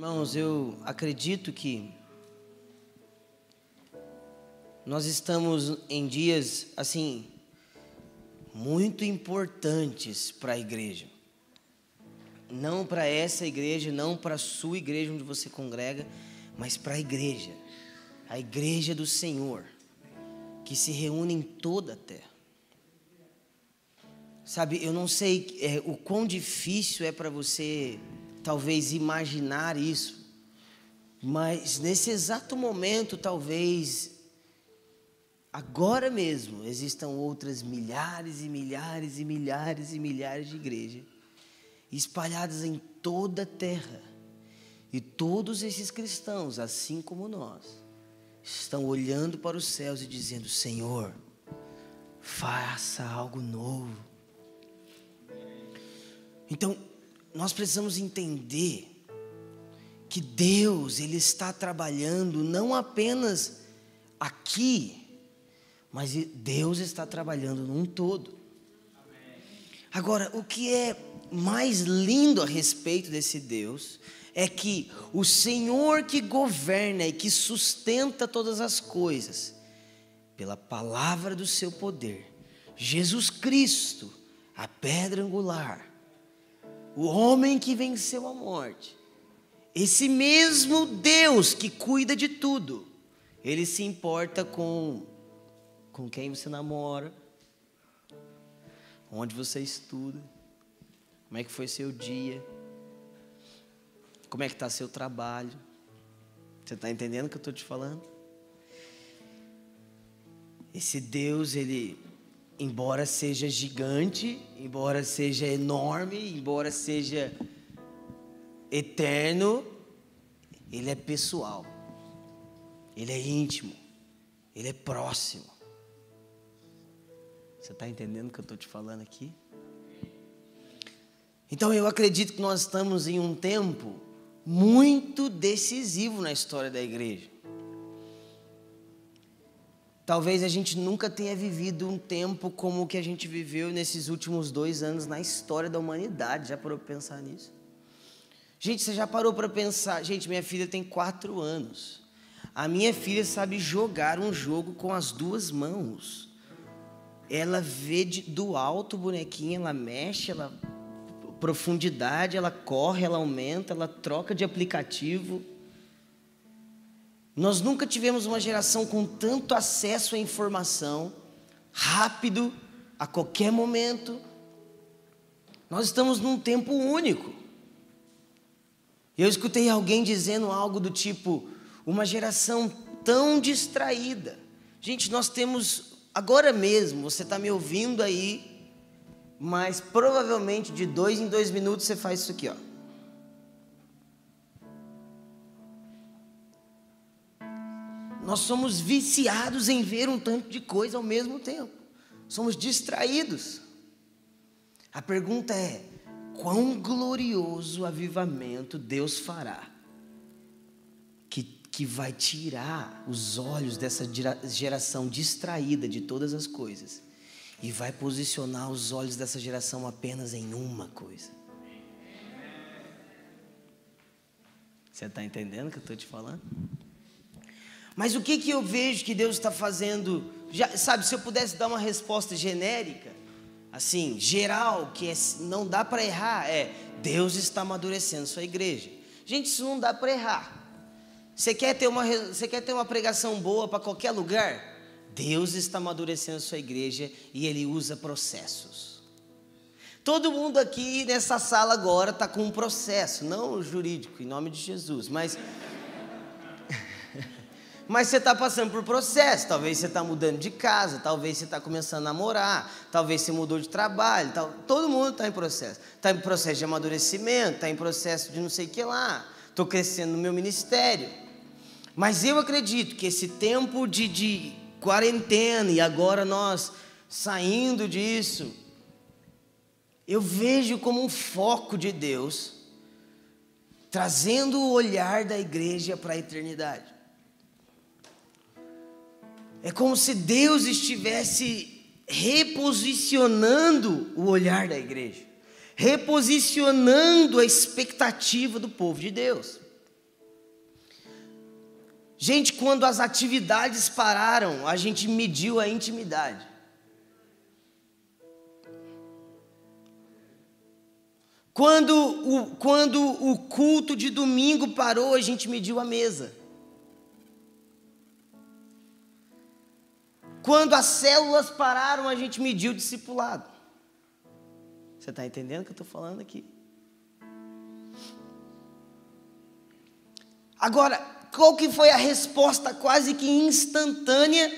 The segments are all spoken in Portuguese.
Irmãos, eu acredito que nós estamos em dias assim muito importantes para a igreja. Não para essa igreja, não para a sua igreja onde você congrega, mas para a igreja, a igreja do Senhor, que se reúne em toda a terra. Sabe, eu não sei é, o quão difícil é para você talvez imaginar isso, mas nesse exato momento, talvez, agora mesmo, existam outras milhares e milhares e milhares e milhares de igrejas espalhadas em toda a terra. E todos esses cristãos, assim como nós, estão olhando para os céus e dizendo: Senhor, faça algo novo. Então, nós precisamos entender que Deus, Ele está trabalhando não apenas aqui, mas Deus está trabalhando num todo. Agora, o que é mais lindo a respeito desse Deus é que o Senhor que governa e que sustenta todas as coisas, pela palavra do seu poder, Jesus Cristo, a pedra angular, o homem que venceu a morte, esse mesmo Deus que cuida de tudo, ele se importa com com quem você namora, onde você estuda, como é que foi seu dia, como é que está seu trabalho. Você está entendendo o que eu estou te falando? Esse Deus, ele embora seja gigante, embora seja enorme, embora seja eterno, ele é pessoal. Ele é íntimo. Ele é próximo. Você está entendendo o que eu estou te falando aqui? Então eu acredito que nós estamos em um tempo muito decisivo na história da igreja. Talvez a gente nunca tenha vivido um tempo como o que a gente viveu nesses últimos dois anos na história da humanidade. Já parou para pensar nisso? Gente, você já parou para pensar? Gente, minha filha tem quatro anos. A minha filha sabe jogar um jogo com as duas mãos. Ela vê de, do alto o bonequinho, ela mexe, ela profundidade, ela corre, ela aumenta, ela troca de aplicativo. Nós nunca tivemos uma geração com tanto acesso à informação, rápido, a qualquer momento. Nós estamos num tempo único. Eu escutei alguém dizendo algo do tipo: uma geração tão distraída. Gente, nós temos, agora mesmo, você está me ouvindo aí, mas provavelmente de dois em dois minutos você faz isso aqui, ó. Nós somos viciados em ver um tanto de coisa ao mesmo tempo. Somos distraídos. A pergunta é: quão glorioso avivamento Deus fará que, que vai tirar os olhos dessa geração distraída de todas as coisas e vai posicionar os olhos dessa geração apenas em uma coisa? Você está entendendo o que eu estou te falando? Mas o que, que eu vejo que Deus está fazendo? Já, sabe, se eu pudesse dar uma resposta genérica, assim, geral, que é, não dá para errar, é Deus está amadurecendo sua igreja. Gente, isso não dá para errar. Você quer ter uma, você quer ter uma pregação boa para qualquer lugar? Deus está amadurecendo sua igreja e Ele usa processos. Todo mundo aqui nessa sala agora está com um processo, não jurídico, em nome de Jesus, mas mas você está passando por processo. Talvez você está mudando de casa, talvez você está começando a namorar, talvez você mudou de trabalho. Tal. Todo mundo está em processo. Está em processo de amadurecimento, está em processo de não sei o que lá. Estou crescendo no meu ministério. Mas eu acredito que esse tempo de, de quarentena e agora nós saindo disso, eu vejo como um foco de Deus trazendo o olhar da igreja para a eternidade. É como se Deus estivesse reposicionando o olhar da igreja, reposicionando a expectativa do povo de Deus. Gente, quando as atividades pararam, a gente mediu a intimidade. Quando o, quando o culto de domingo parou, a gente mediu a mesa. Quando as células pararam, a gente mediu o discipulado. Você está entendendo o que eu estou falando aqui? Agora, qual que foi a resposta quase que instantânea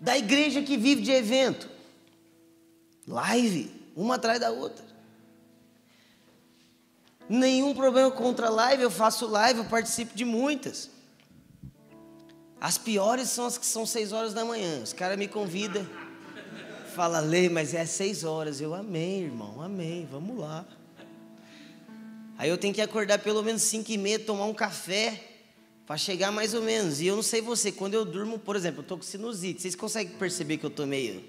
da igreja que vive de evento? Live, uma atrás da outra. Nenhum problema contra live, eu faço live, eu participo de muitas. As piores são as que são seis horas da manhã. Os caras me convidam, fala, lê, mas é seis horas. Eu amei, irmão, amei, vamos lá. Aí eu tenho que acordar pelo menos cinco e meia, tomar um café, para chegar mais ou menos. E eu não sei você, quando eu durmo, por exemplo, eu estou com sinusite. Vocês conseguem perceber que eu estou meio,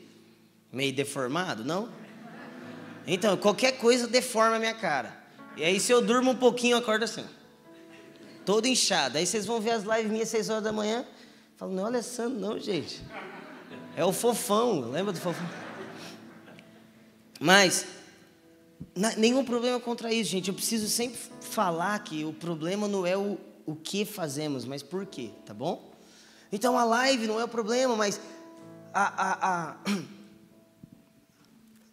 meio deformado, não? Então, qualquer coisa deforma a minha cara. E aí, se eu durmo um pouquinho, eu acordo assim. Todo inchado. Aí vocês vão ver as lives minhas às 6 horas da manhã. Falo, não é o Alessandro, não, gente. É o fofão. Lembra do fofão? Mas, nenhum problema contra isso, gente. Eu preciso sempre falar que o problema não é o, o que fazemos, mas por quê, tá bom? Então a live não é o problema, mas a, a, a,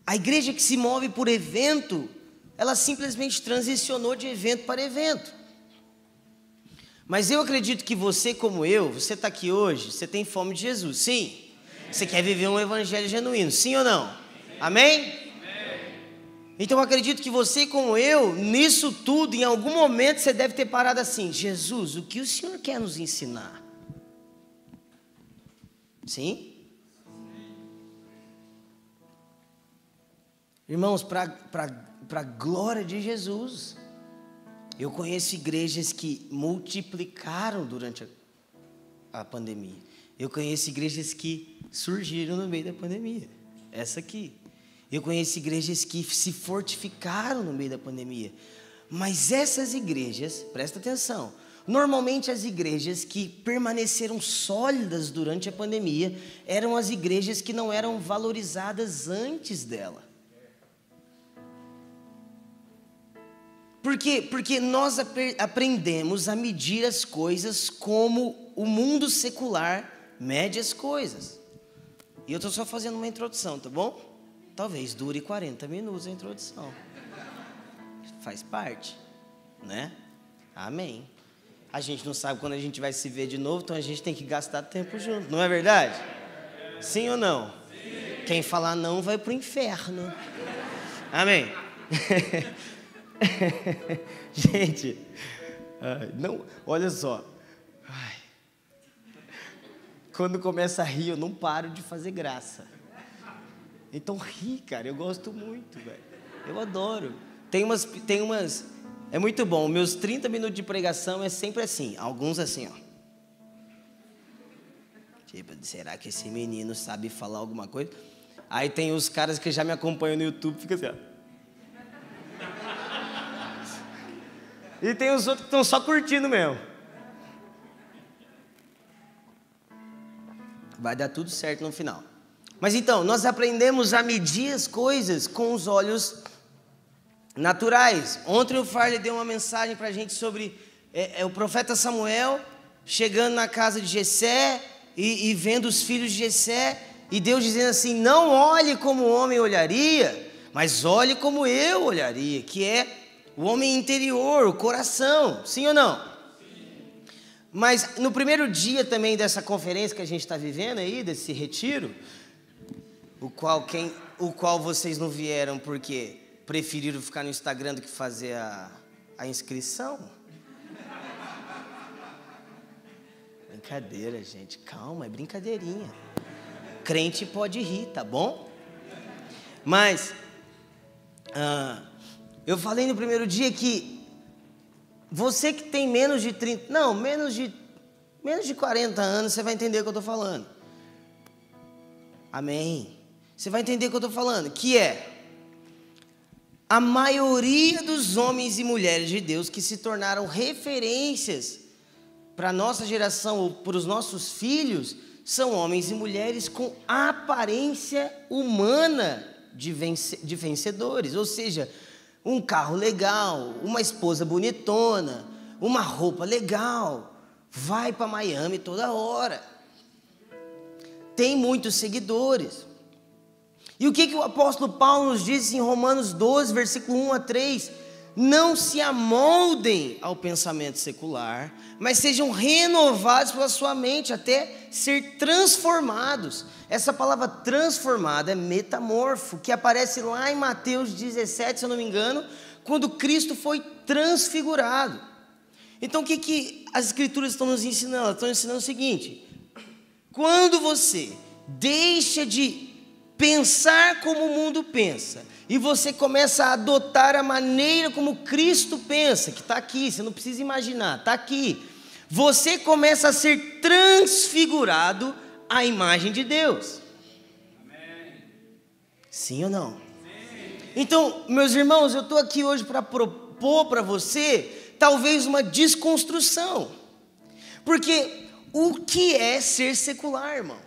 a igreja que se move por evento, ela simplesmente transicionou de evento para evento. Mas eu acredito que você, como eu, você está aqui hoje, você tem fome de Jesus, sim? Você quer viver um evangelho genuíno, sim ou não? Amém? Então eu acredito que você, como eu, nisso tudo, em algum momento você deve ter parado assim: Jesus, o que o Senhor quer nos ensinar? Sim? Irmãos, para a glória de Jesus, eu conheço igrejas que multiplicaram durante a, a pandemia. Eu conheço igrejas que surgiram no meio da pandemia. Essa aqui. Eu conheço igrejas que se fortificaram no meio da pandemia. Mas essas igrejas, presta atenção, normalmente as igrejas que permaneceram sólidas durante a pandemia eram as igrejas que não eram valorizadas antes dela. Por quê? Porque nós aprendemos a medir as coisas como o mundo secular mede as coisas. E eu estou só fazendo uma introdução, tá bom? Talvez dure 40 minutos a introdução. Faz parte, né? Amém. A gente não sabe quando a gente vai se ver de novo, então a gente tem que gastar tempo junto, não é verdade? Sim ou não? Sim. Quem falar não vai para o inferno. Amém. gente, não, olha só. Quando começa a rir, eu não paro de fazer graça. Então ri, cara, eu gosto muito, velho. Eu adoro. Tem umas, tem umas. É muito bom. Meus 30 minutos de pregação é sempre assim. Alguns assim, ó. Tipo, será que esse menino sabe falar alguma coisa? Aí tem os caras que já me acompanham no YouTube, fica assim, ó. E tem os outros que estão só curtindo mesmo. Vai dar tudo certo no final. Mas então, nós aprendemos a medir as coisas com os olhos naturais. Ontem o Farley deu uma mensagem para a gente sobre é, é, o profeta Samuel chegando na casa de Jessé e, e vendo os filhos de Jessé e Deus dizendo assim: não olhe como o homem olharia, mas olhe como eu olharia, que é o homem interior, o coração. Sim ou não? Sim. Mas no primeiro dia também dessa conferência que a gente está vivendo aí, desse retiro, o qual, quem, o qual vocês não vieram porque preferiram ficar no Instagram do que fazer a, a inscrição? Brincadeira, gente. Calma, é brincadeirinha. Crente pode rir, tá bom? Mas, ah, eu falei no primeiro dia que você que tem menos de 30, não, menos de, menos de 40 anos, você vai entender o que eu estou falando. Amém. Você vai entender o que eu estou falando, que é a maioria dos homens e mulheres de Deus que se tornaram referências para a nossa geração ou para os nossos filhos são homens e mulheres com aparência humana de, vence, de vencedores, ou seja, um carro legal, uma esposa bonitona, uma roupa legal, vai para Miami toda hora, tem muitos seguidores. E o que, que o apóstolo Paulo nos diz em Romanos 12, versículo 1 a 3? Não se amoldem ao pensamento secular, mas sejam renovados pela sua mente até ser transformados. Essa palavra transformada é metamorfo, que aparece lá em Mateus 17, se eu não me engano, quando Cristo foi transfigurado. Então o que, que as escrituras estão nos ensinando? Elas estão ensinando o seguinte: quando você deixa de pensar como o mundo pensa, e você começa a adotar a maneira como Cristo pensa, que está aqui, você não precisa imaginar, está aqui. Você começa a ser transfigurado à imagem de Deus. Amém. Sim ou não? Sim. Então, meus irmãos, eu estou aqui hoje para propor para você, talvez uma desconstrução. Porque o que é ser secular, irmão?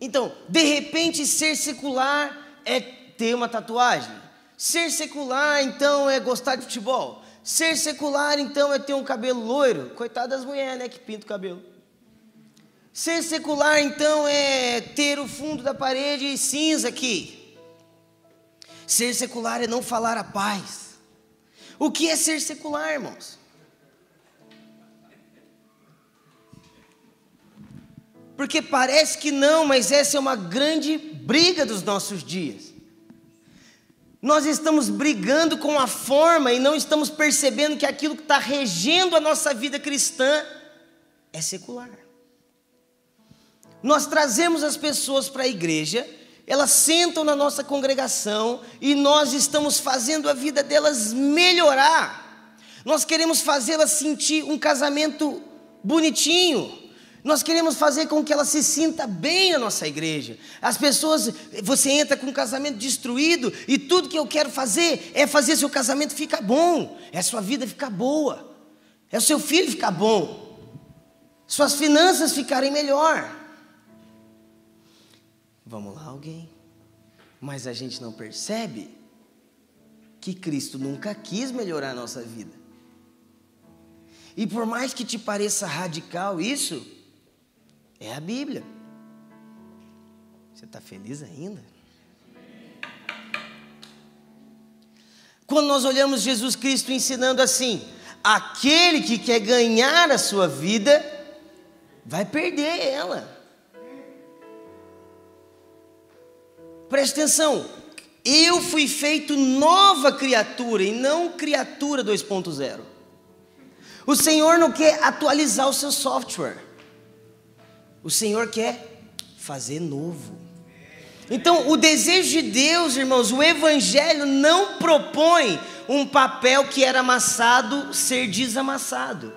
Então, de repente, ser secular é ter uma tatuagem. Ser secular, então, é gostar de futebol. Ser secular, então, é ter um cabelo loiro. Coitado das mulheres, né, que pinta o cabelo. Ser secular, então, é ter o fundo da parede cinza aqui. Ser secular é não falar a paz. O que é ser secular, irmãos? Porque parece que não, mas essa é uma grande briga dos nossos dias. Nós estamos brigando com a forma e não estamos percebendo que aquilo que está regendo a nossa vida cristã é secular. Nós trazemos as pessoas para a igreja, elas sentam na nossa congregação e nós estamos fazendo a vida delas melhorar. Nós queremos fazê-las sentir um casamento bonitinho, nós queremos fazer com que ela se sinta bem na nossa igreja. As pessoas, você entra com um casamento destruído e tudo que eu quero fazer é fazer seu casamento ficar bom, é sua vida ficar boa, é o seu filho ficar bom, suas finanças ficarem melhor. Vamos lá, alguém? Mas a gente não percebe que Cristo nunca quis melhorar a nossa vida. E por mais que te pareça radical isso, é a Bíblia. Você está feliz ainda? Quando nós olhamos Jesus Cristo ensinando assim: aquele que quer ganhar a sua vida, vai perder ela. Preste atenção, eu fui feito nova criatura e não criatura 2.0. O Senhor não quer atualizar o seu software. O Senhor quer fazer novo. Então, o desejo de Deus, irmãos, o Evangelho não propõe um papel que era amassado ser desamassado.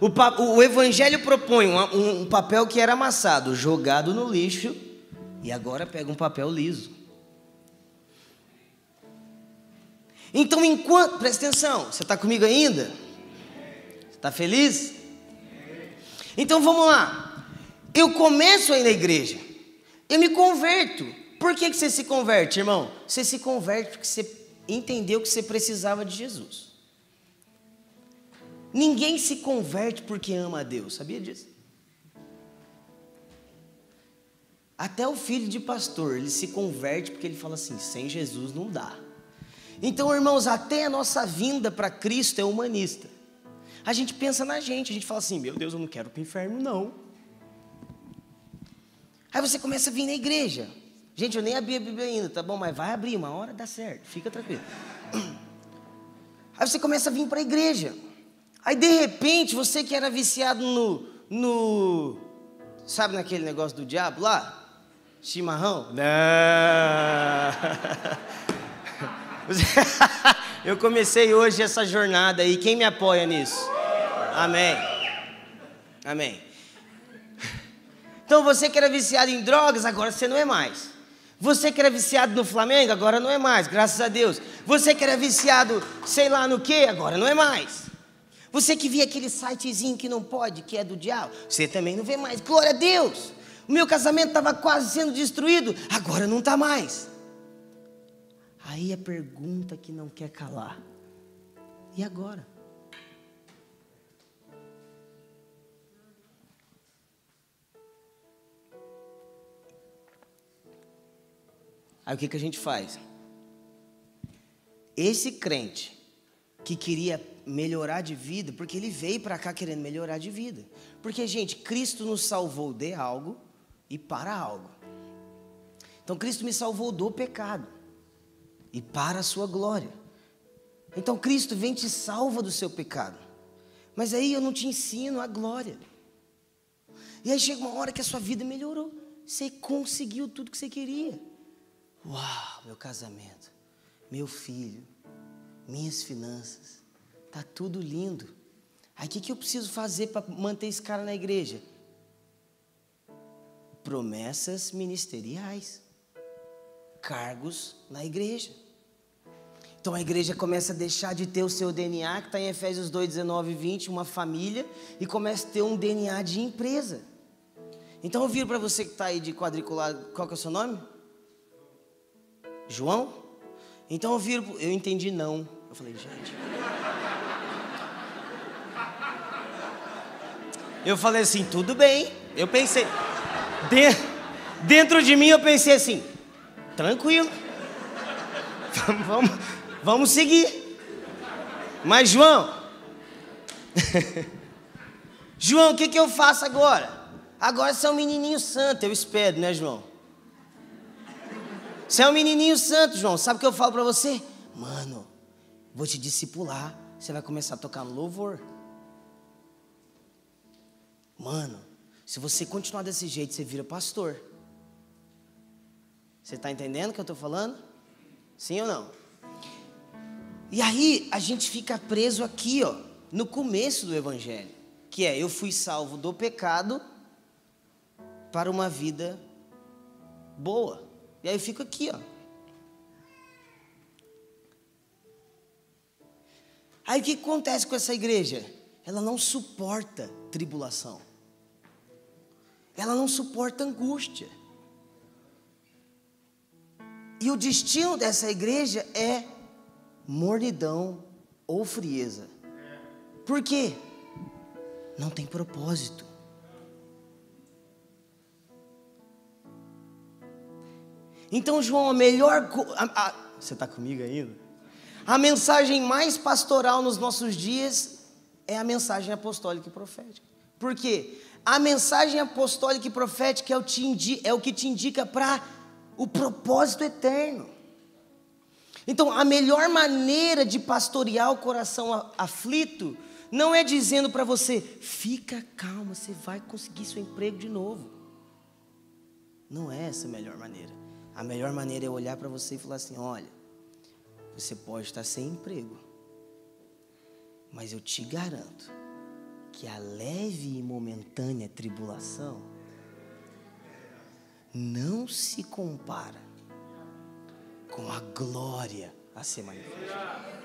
O, o Evangelho propõe um, um papel que era amassado, jogado no lixo, e agora pega um papel liso. Então, enquanto. Presta atenção, você está comigo ainda? Está feliz? Então vamos lá. Eu começo a ir na igreja, eu me converto. Por que, que você se converte, irmão? Você se converte porque você entendeu que você precisava de Jesus. Ninguém se converte porque ama a Deus, sabia disso? Até o filho de pastor, ele se converte porque ele fala assim: sem Jesus não dá. Então, irmãos, até a nossa vinda para Cristo é humanista. A gente pensa na gente, a gente fala assim: meu Deus, eu não quero para o inferno, não. Aí você começa a vir na igreja. Gente, eu nem abri a Bíblia ainda, tá bom? Mas vai abrir, uma hora dá certo, fica tranquilo. Aí você começa a vir para a igreja. Aí de repente, você que era viciado no, no. Sabe naquele negócio do diabo lá? Chimarrão? Não! Eu comecei hoje essa jornada aí. Quem me apoia nisso? Amém. Amém. Então você que era viciado em drogas, agora você não é mais. Você que era viciado no Flamengo, agora não é mais, graças a Deus. Você que era viciado, sei lá no que, agora não é mais. Você que via aquele sitezinho que não pode, que é do diabo, você também não vê mais. Glória a Deus! O meu casamento estava quase sendo destruído, agora não está mais. Aí a pergunta que não quer calar: e agora? Aí o que, que a gente faz? Esse crente que queria melhorar de vida, porque ele veio para cá querendo melhorar de vida. Porque, gente, Cristo nos salvou de algo e para algo. Então, Cristo me salvou do pecado e para a sua glória. Então, Cristo vem te salva do seu pecado. Mas aí eu não te ensino a glória. E aí chega uma hora que a sua vida melhorou. Você conseguiu tudo que você queria. Uau, meu casamento, meu filho, minhas finanças, tá tudo lindo. Aí o que, que eu preciso fazer para manter esse cara na igreja? Promessas ministeriais, cargos na igreja. Então a igreja começa a deixar de ter o seu DNA, que está em Efésios 2, 19 e 20, uma família, e começa a ter um DNA de empresa. Então eu viro para você que está aí de quadriculado, qual que é o seu nome? João? Então eu viro, eu entendi não. Eu falei, gente. Eu falei assim, tudo bem. Eu pensei, dentro de mim eu pensei assim, tranquilo. Vamos, vamos seguir. Mas João, João, o que, que eu faço agora? Agora você é um menininho santo, eu espero, né, João? Você é um menininho santo, João. Sabe o que eu falo para você? Mano, vou te discipular. Você vai começar a tocar no louvor. Mano, se você continuar desse jeito, você vira pastor. Você está entendendo o que eu estou falando? Sim ou não? E aí a gente fica preso aqui, ó, no começo do evangelho, que é eu fui salvo do pecado para uma vida boa. E aí eu fico aqui, ó. Aí o que acontece com essa igreja? Ela não suporta tribulação. Ela não suporta angústia. E o destino dessa igreja é mornidão ou frieza. Por quê? Não tem propósito. Então, João, a melhor. A, a, você está comigo ainda? A mensagem mais pastoral nos nossos dias é a mensagem apostólica e profética. Por quê? A mensagem apostólica e profética é o, é o que te indica para o propósito eterno. Então, a melhor maneira de pastorear o coração aflito não é dizendo para você, fica calma, você vai conseguir seu emprego de novo. Não é essa a melhor maneira. A melhor maneira é olhar para você e falar assim: olha, você pode estar sem emprego, mas eu te garanto que a leve e momentânea tribulação não se compara com a glória a ser manifestada.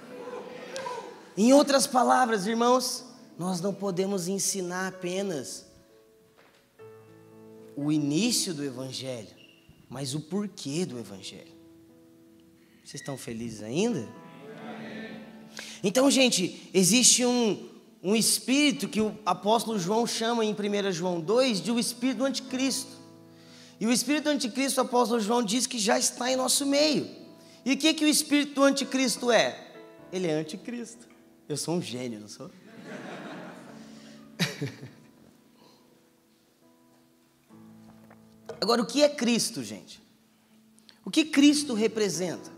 Em outras palavras, irmãos, nós não podemos ensinar apenas o início do Evangelho, mas o porquê do Evangelho. Vocês estão felizes ainda? Então, gente, existe um, um espírito que o apóstolo João chama em 1 João 2 de o espírito do anticristo. E o espírito do anticristo, o apóstolo João diz que já está em nosso meio. E o que, que o espírito do anticristo é? Ele é anticristo. Eu sou um gênio, não sou? Agora, o que é Cristo, gente? O que Cristo representa?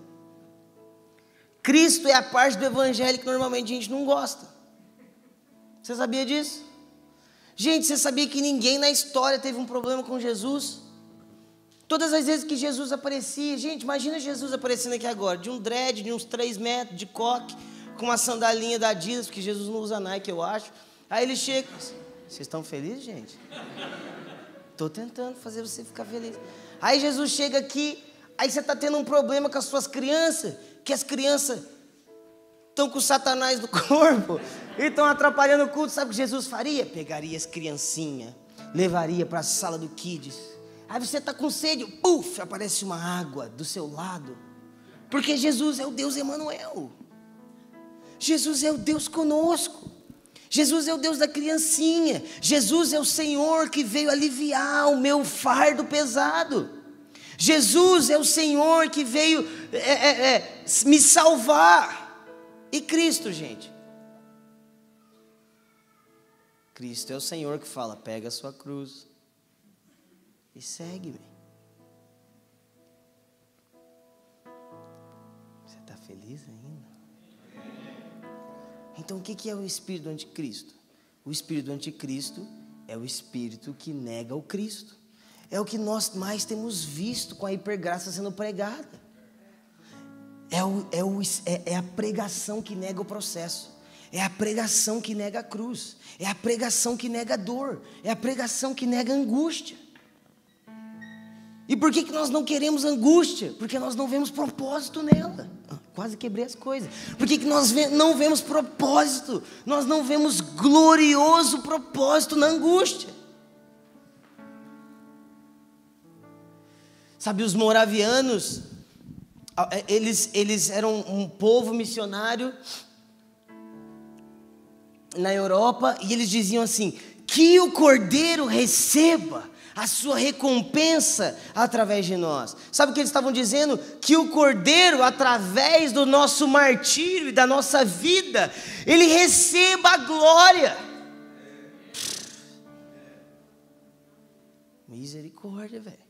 Cristo é a parte do evangelho que normalmente a gente não gosta. Você sabia disso? Gente, você sabia que ninguém na história teve um problema com Jesus? Todas as vezes que Jesus aparecia, gente, imagina Jesus aparecendo aqui agora, de um dread, de uns 3 metros, de coque, com uma sandalinha da Adidas, porque Jesus não usa Nike, eu acho. Aí ele chega. Vocês estão felizes, gente? Estou tentando fazer você ficar feliz. Aí Jesus chega aqui, aí você está tendo um problema com as suas crianças, que as crianças estão com Satanás no corpo. E estão atrapalhando o culto. Sabe o que Jesus faria? Pegaria as criancinhas, levaria para a sala do Kids. Aí você está com sede, puf, aparece uma água do seu lado. Porque Jesus é o Deus Emanuel. Jesus é o Deus conosco. Jesus é o Deus da criancinha. Jesus é o Senhor que veio aliviar o meu fardo pesado. Jesus é o Senhor que veio é, é, é, me salvar. E Cristo, gente. Cristo é o Senhor que fala: pega a sua cruz e segue-me. Você está feliz ainda? Então, o que é o espírito do anticristo? O espírito do anticristo é o espírito que nega o Cristo. É o que nós mais temos visto com a hipergraça sendo pregada. É, o, é, o, é, é a pregação que nega o processo. É a pregação que nega a cruz. É a pregação que nega a dor. É a pregação que nega a angústia. E por que, que nós não queremos angústia? Porque nós não vemos propósito nela. Ah, quase quebrei as coisas. Por que, que nós não vemos propósito? Nós não vemos glorioso propósito na angústia. Sabe, os moravianos, é, eles, eles eram um povo missionário na Europa e eles diziam assim: que o cordeiro receba a sua recompensa através de nós. Sabe o que eles estavam dizendo? Que o cordeiro, através do nosso martírio e da nossa vida, ele receba a glória. Misericórdia, velho.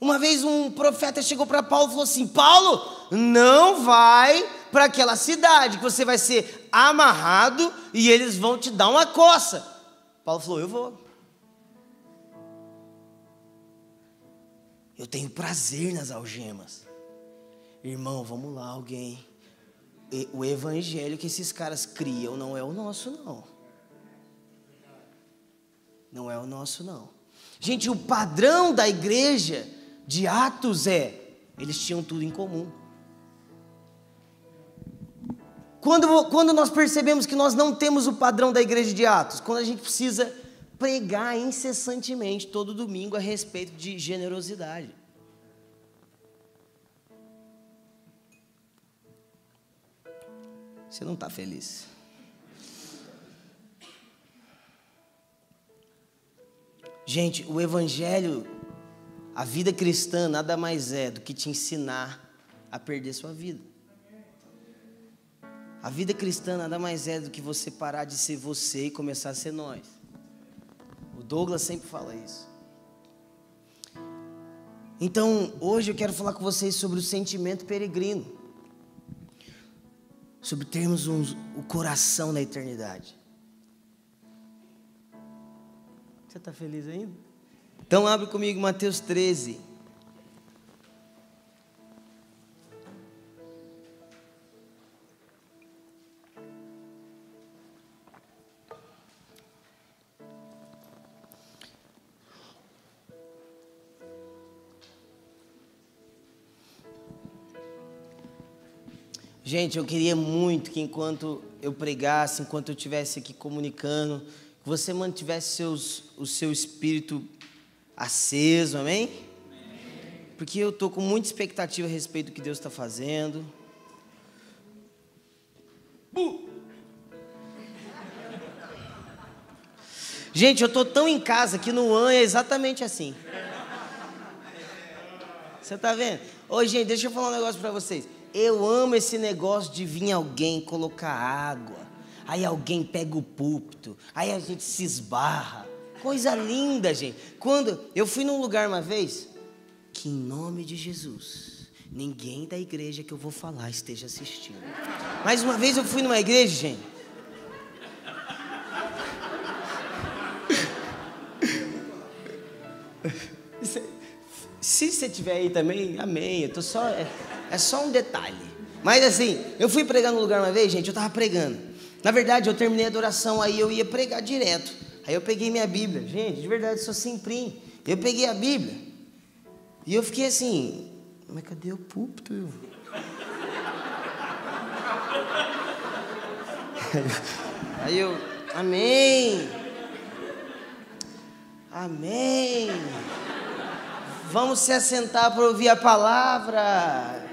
Uma vez um profeta chegou para Paulo e falou assim: Paulo, não vai para aquela cidade, que você vai ser amarrado e eles vão te dar uma coça. Paulo falou: Eu vou. Eu tenho prazer nas algemas. Irmão, vamos lá, alguém. O evangelho que esses caras criam não é o nosso, não. Não é o nosso, não. Gente, o padrão da igreja de Atos é: eles tinham tudo em comum. Quando, quando nós percebemos que nós não temos o padrão da igreja de Atos, quando a gente precisa pregar incessantemente todo domingo a respeito de generosidade. Você não está feliz. Gente, o Evangelho a vida cristã nada mais é do que te ensinar a perder sua vida. A vida cristã nada mais é do que você parar de ser você e começar a ser nós. O Douglas sempre fala isso. Então, hoje eu quero falar com vocês sobre o sentimento peregrino. Sobre termos um, o coração na eternidade. Você está feliz ainda? Então abre comigo Mateus 13. Gente, eu queria muito que enquanto eu pregasse, enquanto eu estivesse aqui comunicando, que você mantivesse seus, o seu espírito aceso, amém? Porque eu estou com muita expectativa a respeito do que Deus está fazendo. Gente, eu estou tão em casa que no AN é exatamente assim. Você está vendo? Ô, gente, deixa eu falar um negócio para vocês. Eu amo esse negócio de vir alguém colocar água. Aí alguém pega o púlpito. Aí a gente se esbarra. Coisa linda, gente. Quando eu fui num lugar uma vez, que em nome de Jesus, ninguém da igreja que eu vou falar esteja assistindo. Mas uma vez eu fui numa igreja, gente. Se você tiver aí também, amém. Eu tô só, é, só um detalhe. Mas assim, eu fui pregar num lugar uma vez, gente, eu tava pregando. Na verdade, eu terminei a adoração, aí eu ia pregar direto. Aí eu peguei minha Bíblia, gente, de verdade, sou simplim. Eu peguei a Bíblia e eu fiquei assim, mas cadê o púlpito? Aí eu, amém. Amém. Vamos se assentar para ouvir a palavra.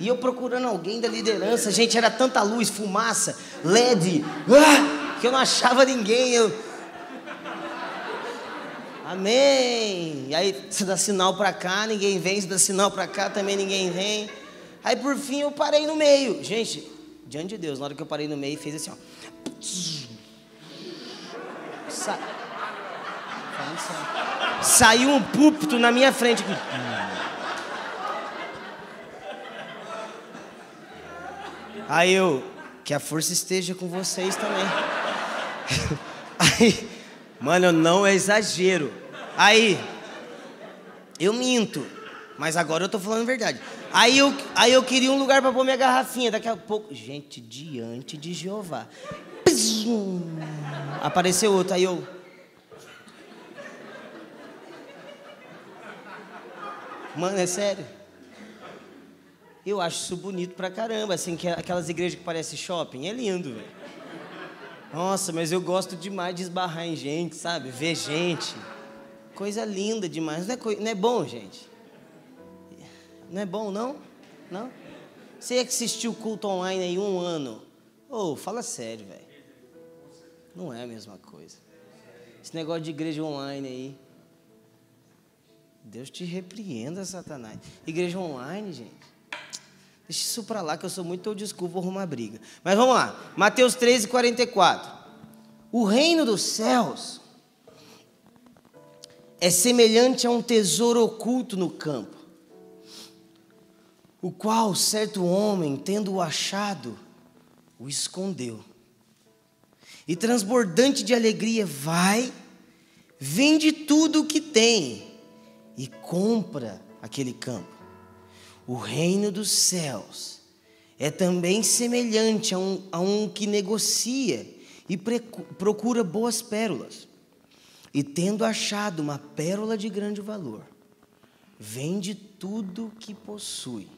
E eu procurando alguém da liderança, gente, era tanta luz, fumaça, LED, ah, que eu não achava ninguém. Eu... Amém. E aí você dá sinal para cá, ninguém vem, você dá sinal para cá, também ninguém vem. Aí por fim eu parei no meio. Gente, diante de Deus, na hora que eu parei no meio, fez assim, ó. Sa... Saiu um púlpito na minha frente. Aí eu, que a força esteja com vocês também. Aí, mano, não exagero. Aí, eu minto, mas agora eu tô falando a verdade. Aí eu, aí eu queria um lugar para pôr minha garrafinha. Daqui a pouco, gente, diante de Jeová. Apareceu outro, aí eu. Mano, é sério. Eu acho isso bonito pra caramba, assim, que aquelas igrejas que parecem shopping, é lindo, velho. Nossa, mas eu gosto demais de esbarrar em gente, sabe? Ver gente. Coisa linda demais. Não é, co... não é bom, gente? Não é bom, não? Não? Você que assistiu o culto online aí um ano. Ô, oh, fala sério, velho. Não é a mesma coisa. Esse negócio de igreja online aí. Deus te repreenda, Satanás. Igreja online, gente. Deixa isso para lá, que eu sou muito desculpa, vou arrumar briga. Mas vamos lá. Mateus 13, 44. O reino dos céus é semelhante a um tesouro oculto no campo, o qual certo homem, tendo-o achado, o escondeu. E transbordante de alegria, vai, vende tudo o que tem e compra aquele campo. O reino dos céus é também semelhante a um, a um que negocia e procura boas pérolas. E tendo achado uma pérola de grande valor, vende tudo que possui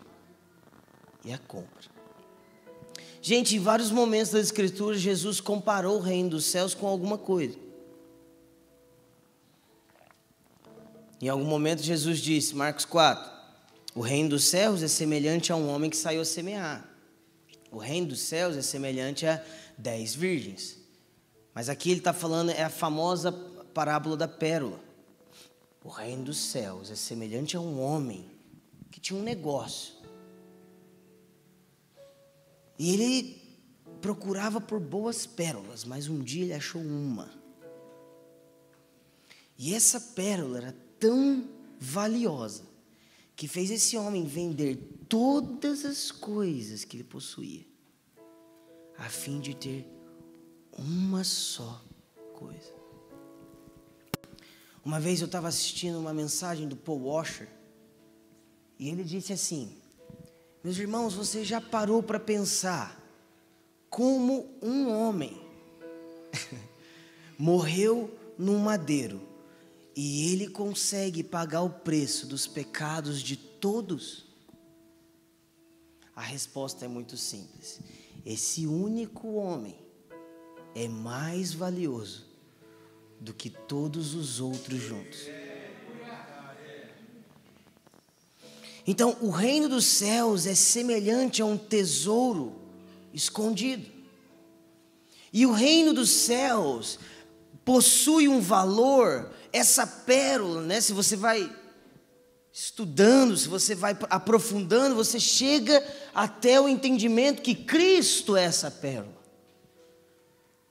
e a compra. Gente, em vários momentos das Escrituras, Jesus comparou o reino dos céus com alguma coisa. Em algum momento, Jesus disse, Marcos 4, o reino dos céus é semelhante a um homem que saiu a semear. O reino dos céus é semelhante a dez virgens. Mas aqui ele está falando, é a famosa parábola da pérola. O reino dos céus é semelhante a um homem que tinha um negócio. E ele procurava por boas pérolas, mas um dia ele achou uma. E essa pérola era tão valiosa que fez esse homem vender todas as coisas que ele possuía, a fim de ter uma só coisa. Uma vez eu estava assistindo uma mensagem do Paul Washer e ele disse assim: Meus irmãos, você já parou para pensar como um homem morreu num madeiro e ele consegue pagar o preço dos pecados de todos? A resposta é muito simples. Esse único homem é mais valioso do que todos os outros juntos. Então, o reino dos céus é semelhante a um tesouro escondido. E o reino dos céus possui um valor, essa pérola, né? Se você vai estudando, se você vai aprofundando, você chega até o entendimento que Cristo é essa pérola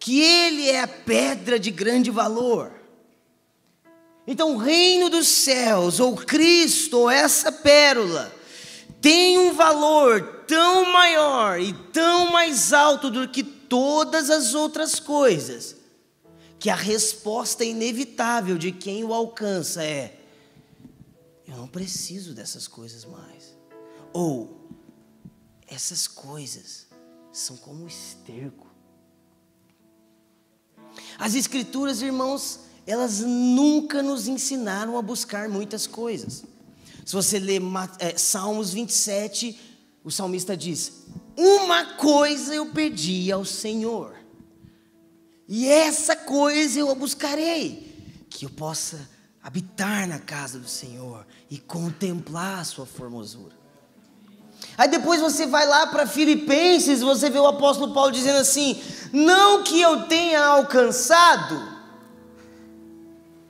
que Ele é a pedra de grande valor. Então, o reino dos céus, ou Cristo, ou essa pérola, tem um valor tão maior e tão mais alto do que todas as outras coisas, que a resposta inevitável de quem o alcança é: eu não preciso dessas coisas mais. Ou, essas coisas são como esterco as Escrituras, irmãos, elas nunca nos ensinaram a buscar muitas coisas. Se você ler é, Salmos 27, o salmista diz: Uma coisa eu pedi ao Senhor. E essa coisa eu buscarei, que eu possa habitar na casa do Senhor e contemplar a sua formosura. Aí depois você vai lá para Filipenses, você vê o apóstolo Paulo dizendo assim: Não que eu tenha alcançado,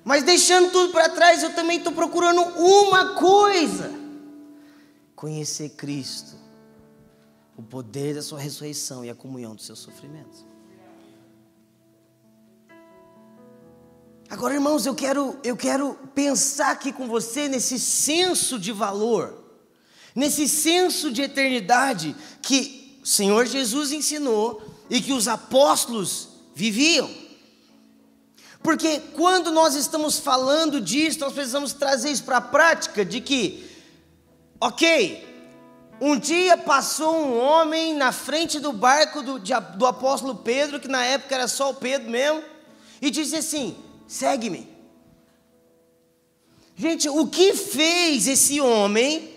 mas deixando tudo para trás, eu também estou procurando uma coisa: conhecer Cristo, o poder da Sua ressurreição e a comunhão dos seus sofrimentos. Agora, irmãos, eu quero, eu quero pensar aqui com você nesse senso de valor nesse senso de eternidade que o Senhor Jesus ensinou e que os apóstolos viviam. Porque quando nós estamos falando disso, nós precisamos trazer isso para a prática de que, ok, um dia passou um homem na frente do barco do, do apóstolo Pedro, que na época era só o Pedro mesmo, e disse assim: segue-me. Gente, o que fez esse homem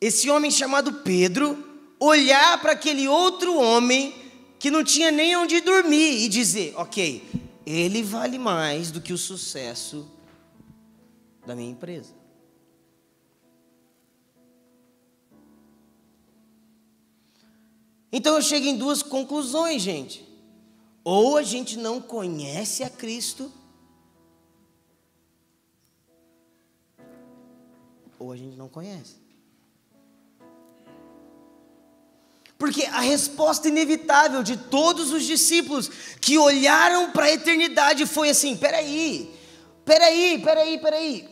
esse homem chamado Pedro olhar para aquele outro homem que não tinha nem onde dormir e dizer: Ok, ele vale mais do que o sucesso da minha empresa. Então eu chego em duas conclusões, gente. Ou a gente não conhece a Cristo, ou a gente não conhece. Porque a resposta inevitável de todos os discípulos que olharam para a eternidade foi assim: peraí, peraí, peraí, peraí.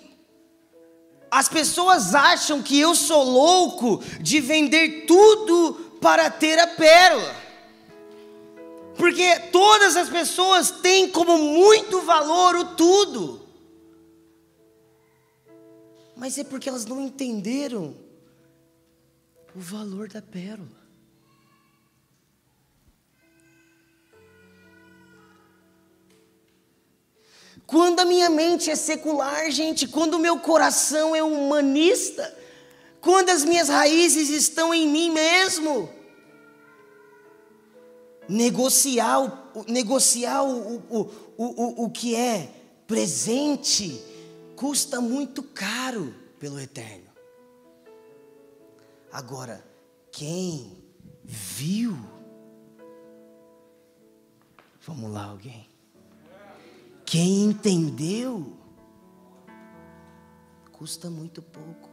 As pessoas acham que eu sou louco de vender tudo para ter a pérola. Porque todas as pessoas têm como muito valor o tudo. Mas é porque elas não entenderam o valor da pérola. Quando a minha mente é secular, gente, quando o meu coração é humanista, quando as minhas raízes estão em mim mesmo, negociar, negociar o, o, o, o, o que é presente custa muito caro pelo eterno. Agora, quem viu? Vamos lá, alguém. Quem entendeu, custa muito pouco.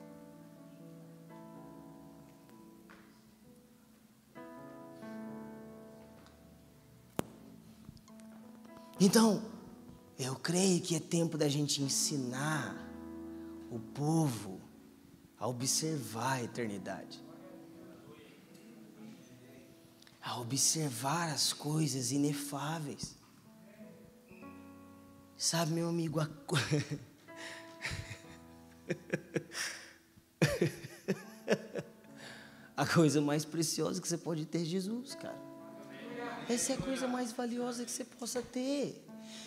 Então, eu creio que é tempo da gente ensinar o povo a observar a eternidade, a observar as coisas inefáveis. Sabe, meu amigo, a... a coisa mais preciosa que você pode ter é Jesus, cara. Essa é a coisa mais valiosa que você possa ter.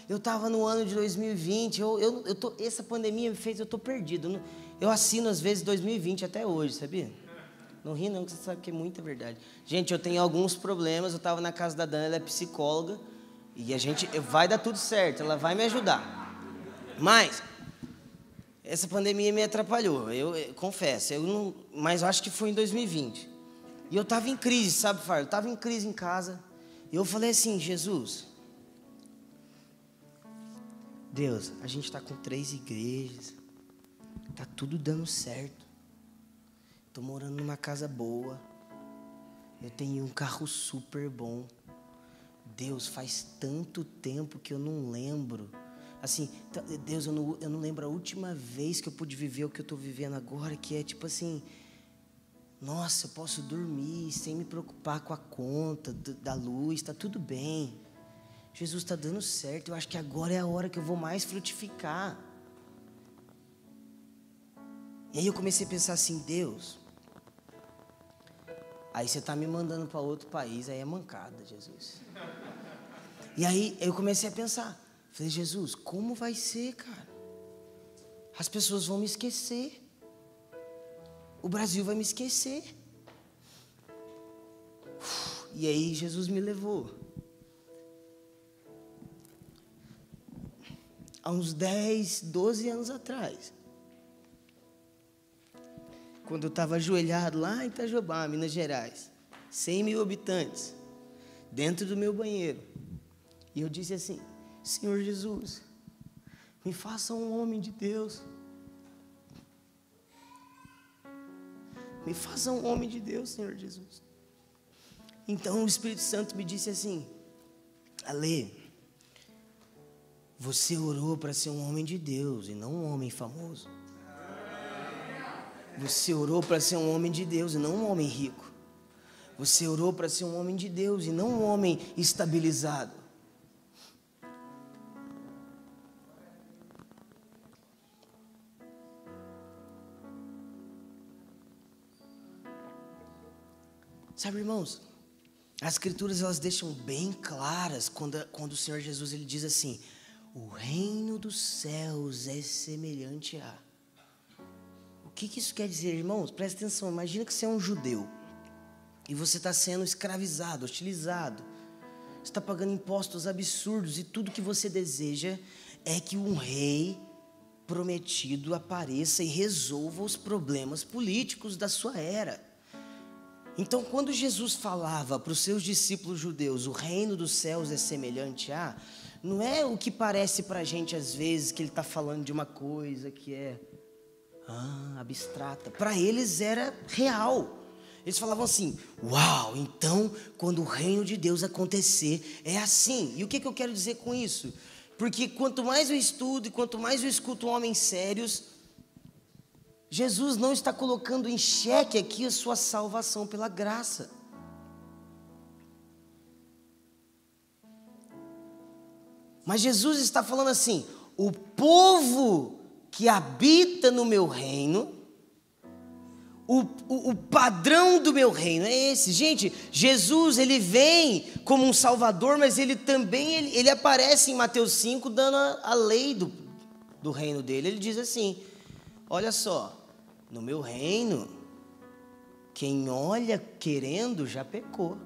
Eu estava no ano de 2020, eu, eu, eu tô, essa pandemia me fez, eu estou perdido. Eu assino às vezes 2020 até hoje, sabia? Não ri não, que você sabe que é muita verdade. Gente, eu tenho alguns problemas, eu estava na casa da Dana, ela é psicóloga. E a gente vai dar tudo certo, ela vai me ajudar. Mas essa pandemia me atrapalhou, eu, eu confesso, eu não, mas eu acho que foi em 2020. E eu estava em crise, sabe, Fábio? Eu estava em crise em casa. E eu falei assim, Jesus, Deus, a gente está com três igrejas, tá tudo dando certo. Estou morando numa casa boa. Eu tenho um carro super bom. Deus, faz tanto tempo que eu não lembro. Assim, Deus, eu não, eu não lembro a última vez que eu pude viver o que eu estou vivendo agora, que é tipo assim, nossa, eu posso dormir sem me preocupar com a conta da luz, está tudo bem. Jesus está dando certo, eu acho que agora é a hora que eu vou mais frutificar. E aí eu comecei a pensar assim, Deus, aí você está me mandando para outro país, aí é mancada, Jesus. E aí eu comecei a pensar, falei, Jesus, como vai ser, cara? As pessoas vão me esquecer o Brasil vai me esquecer. E aí Jesus me levou. Há uns 10, 12 anos atrás. Quando eu estava ajoelhado lá em Itajubá, Minas Gerais, 100 mil habitantes, dentro do meu banheiro. E eu disse assim: Senhor Jesus, me faça um homem de Deus. Me faça um homem de Deus, Senhor Jesus. Então o Espírito Santo me disse assim: Ale, você orou para ser um homem de Deus e não um homem famoso. Você orou para ser um homem de Deus e não um homem rico. Você orou para ser um homem de Deus e não um homem estabilizado. Sabe, irmãos, as escrituras elas deixam bem claras quando, quando o Senhor Jesus ele diz assim: "O reino dos céus é semelhante a". O que, que isso quer dizer, irmãos? Presta atenção. Imagina que você é um judeu e você está sendo escravizado, hostilizado. Você está pagando impostos absurdos e tudo que você deseja é que um rei prometido apareça e resolva os problemas políticos da sua era. Então, quando Jesus falava para os seus discípulos judeus, o reino dos céus é semelhante a, não é o que parece para a gente às vezes que ele está falando de uma coisa que é ah, abstrata. Para eles era real. Eles falavam assim: Uau, então quando o reino de Deus acontecer, é assim. E o que, que eu quero dizer com isso? Porque quanto mais eu estudo e quanto mais eu escuto homens sérios, Jesus não está colocando em xeque aqui a sua salvação pela graça. Mas Jesus está falando assim: o povo que habita no meu reino, o, o, o, padrão do meu reino é esse. Gente, Jesus ele vem como um salvador, mas ele também ele, ele aparece em Mateus 5 dando a, a lei do, do reino dele. Ele diz assim: olha só, no meu reino, quem olha querendo já pecou.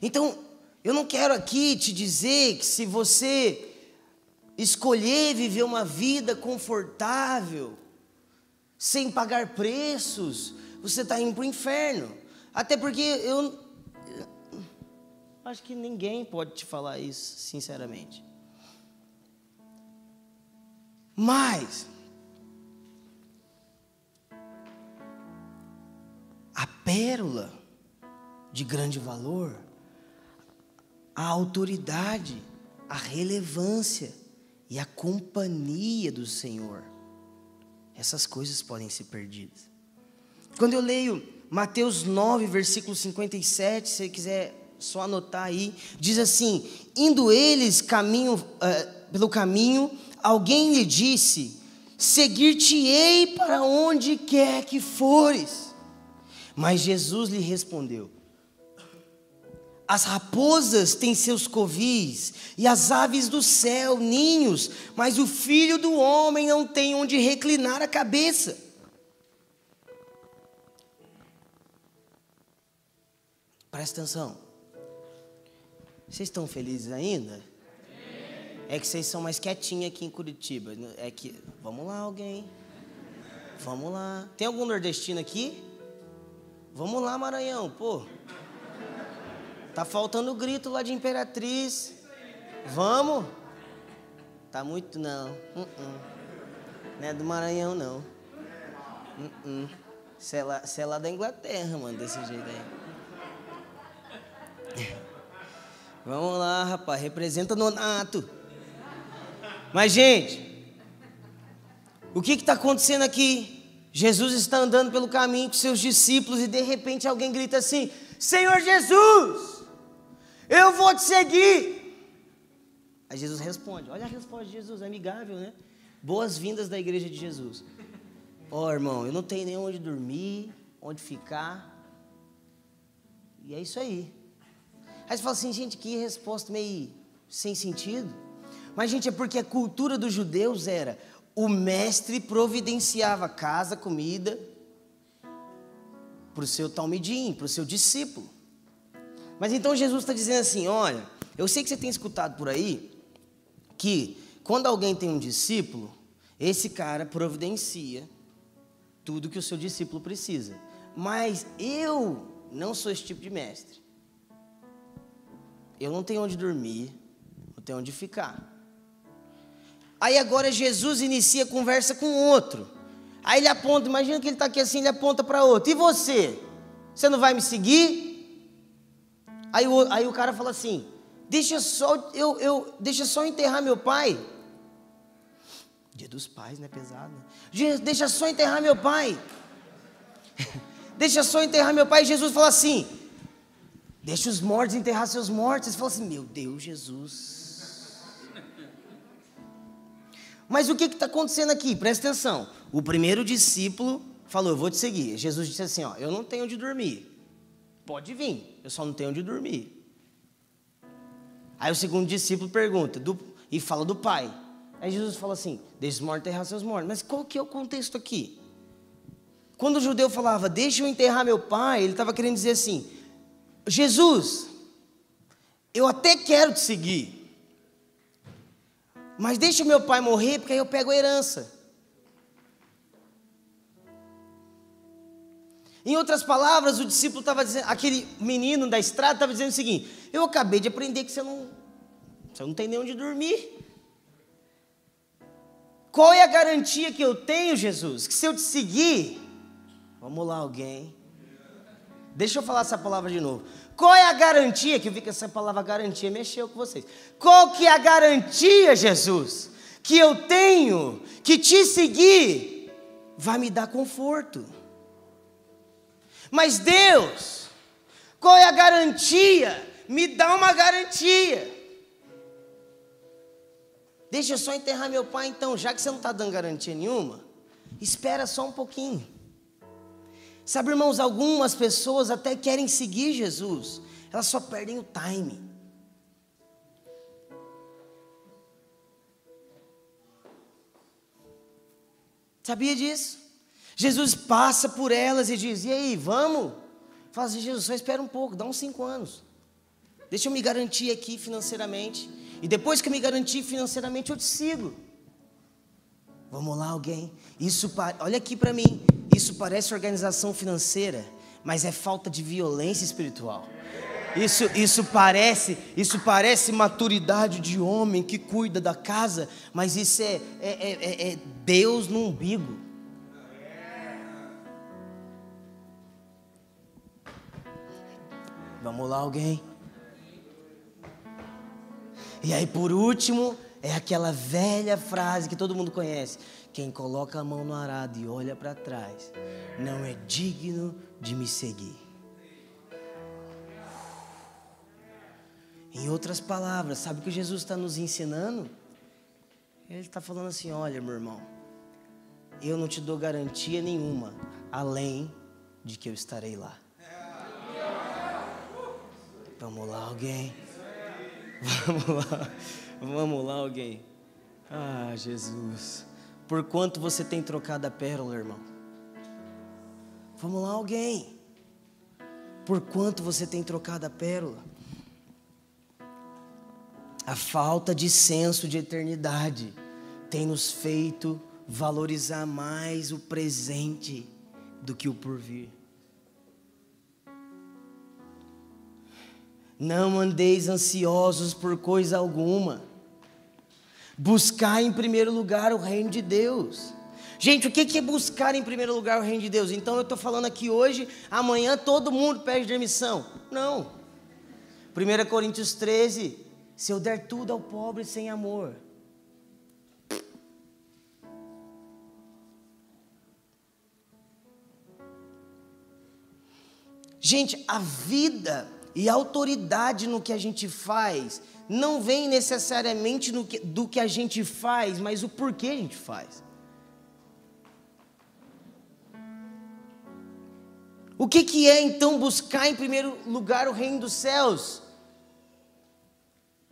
Então, eu não quero aqui te dizer que se você escolher viver uma vida confortável, sem pagar preços, você está indo para o inferno. Até porque eu, eu acho que ninguém pode te falar isso, sinceramente. Mas a pérola de grande valor, a autoridade, a relevância e a companhia do Senhor. Essas coisas podem ser perdidas. Quando eu leio Mateus 9, versículo 57, se você quiser só anotar aí, diz assim: indo eles caminho, uh, pelo caminho, alguém lhe disse: Seguir-te-ei para onde quer que fores. Mas Jesus lhe respondeu: As raposas têm seus covis, e as aves do céu ninhos, mas o filho do homem não tem onde reclinar a cabeça. Presta atenção. Vocês estão felizes ainda? É que vocês são mais quietinhos aqui em Curitiba. É que. Vamos lá, alguém. Vamos lá. Tem algum nordestino aqui? Vamos lá, Maranhão, pô. Tá faltando grito lá de Imperatriz. Vamos? Tá muito não. Uh -uh. Não é do Maranhão não. Uh Você lá, é lá da Inglaterra, mano, desse jeito aí. Vamos lá, rapaz. Representa Nonato. Mas, gente, o que está acontecendo aqui? Jesus está andando pelo caminho com seus discípulos e de repente alguém grita assim: Senhor Jesus, eu vou te seguir. Aí Jesus responde: Olha a resposta de Jesus, amigável, né? Boas-vindas da igreja de Jesus. Ó oh, irmão, eu não tenho nem onde dormir, onde ficar. E é isso aí. Aí você fala assim, gente, que resposta meio sem sentido. Mas, gente, é porque a cultura dos judeus era o mestre providenciava casa, comida para o seu talmidim, para o seu discípulo. Mas então Jesus está dizendo assim: olha, Eu sei que você tem escutado por aí que quando alguém tem um discípulo, esse cara providencia tudo que o seu discípulo precisa. Mas eu não sou esse tipo de mestre. Eu não tenho onde dormir, não tenho onde ficar. Aí agora Jesus inicia a conversa com outro. Aí ele aponta, imagina que ele está aqui assim, ele aponta para outro. E você? Você não vai me seguir? Aí o, aí o cara fala assim: deixa só eu, eu, deixa só enterrar meu pai. Dia dos pais, né? Pesado. Né? Deixa só enterrar meu pai. deixa só enterrar meu pai. Jesus fala assim: Deixa os mortos enterrar seus mortos. Você fala assim: Meu Deus, Jesus. Mas o que está acontecendo aqui? Presta atenção. O primeiro discípulo falou: Eu vou te seguir. Jesus disse assim: ó, Eu não tenho onde dormir. Pode vir, eu só não tenho onde dormir. Aí o segundo discípulo pergunta do, e fala do pai. Aí Jesus fala assim: Deixa os mortos enterrar seus mortos. Mas qual que é o contexto aqui? Quando o judeu falava, deixa eu enterrar meu pai, ele estava querendo dizer assim: Jesus, eu até quero te seguir, mas deixa meu pai morrer, porque aí eu pego a herança. Em outras palavras, o discípulo estava dizendo, aquele menino da estrada estava dizendo o seguinte: Eu acabei de aprender que você não, você não tem nem onde dormir. Qual é a garantia que eu tenho, Jesus? Que se eu te seguir, vamos lá, alguém. Deixa eu falar essa palavra de novo. Qual é a garantia? Que eu vi que essa palavra garantia mexeu com vocês. Qual que é a garantia, Jesus? Que eu tenho que te seguir vai me dar conforto. Mas Deus, qual é a garantia? Me dá uma garantia. Deixa eu só enterrar meu pai então, já que você não está dando garantia nenhuma, espera só um pouquinho. Sabe, irmãos, algumas pessoas até querem seguir Jesus, elas só perdem o time. Sabia disso? Jesus passa por elas e diz: E aí, vamos? Fala assim: Jesus, só espera um pouco, dá uns cinco anos. Deixa eu me garantir aqui financeiramente. E depois que eu me garantir financeiramente, eu te sigo. Vamos lá, alguém. Isso, olha aqui para mim. Isso parece organização financeira, mas é falta de violência espiritual. Isso, isso parece, isso parece maturidade de homem que cuida da casa, mas isso é, é, é, é Deus no umbigo. Vamos lá, alguém. E aí, por último, é aquela velha frase que todo mundo conhece: quem coloca a mão no arado e olha para trás não é digno de me seguir. Em outras palavras, sabe o que Jesus está nos ensinando? Ele está falando assim: olha, meu irmão, eu não te dou garantia nenhuma, além de que eu estarei lá. Vamos lá, alguém. Vamos lá. Vamos lá, alguém. Ah, Jesus. Por quanto você tem trocado a pérola, irmão? Vamos lá, alguém. Por quanto você tem trocado a pérola? A falta de senso de eternidade tem nos feito valorizar mais o presente do que o porvir. Não andeis ansiosos por coisa alguma. Buscar em primeiro lugar o reino de Deus. Gente, o que é buscar em primeiro lugar o reino de Deus? Então eu estou falando aqui hoje, amanhã todo mundo pede demissão. Não. 1 Coríntios 13: se eu der tudo ao pobre sem amor. Gente, a vida e autoridade no que a gente faz não vem necessariamente que, do que a gente faz, mas o porquê a gente faz. O que, que é então buscar em primeiro lugar o reino dos céus?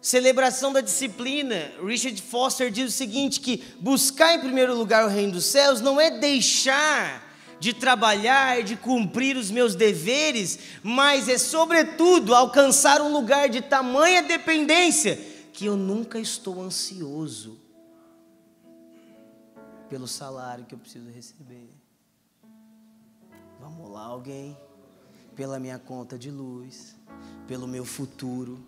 Celebração da disciplina. Richard Foster diz o seguinte: que buscar em primeiro lugar o reino dos céus não é deixar de trabalhar, de cumprir os meus deveres, mas é sobretudo alcançar um lugar de tamanha dependência que eu nunca estou ansioso pelo salário que eu preciso receber. Vamos lá, alguém? Pela minha conta de luz, pelo meu futuro.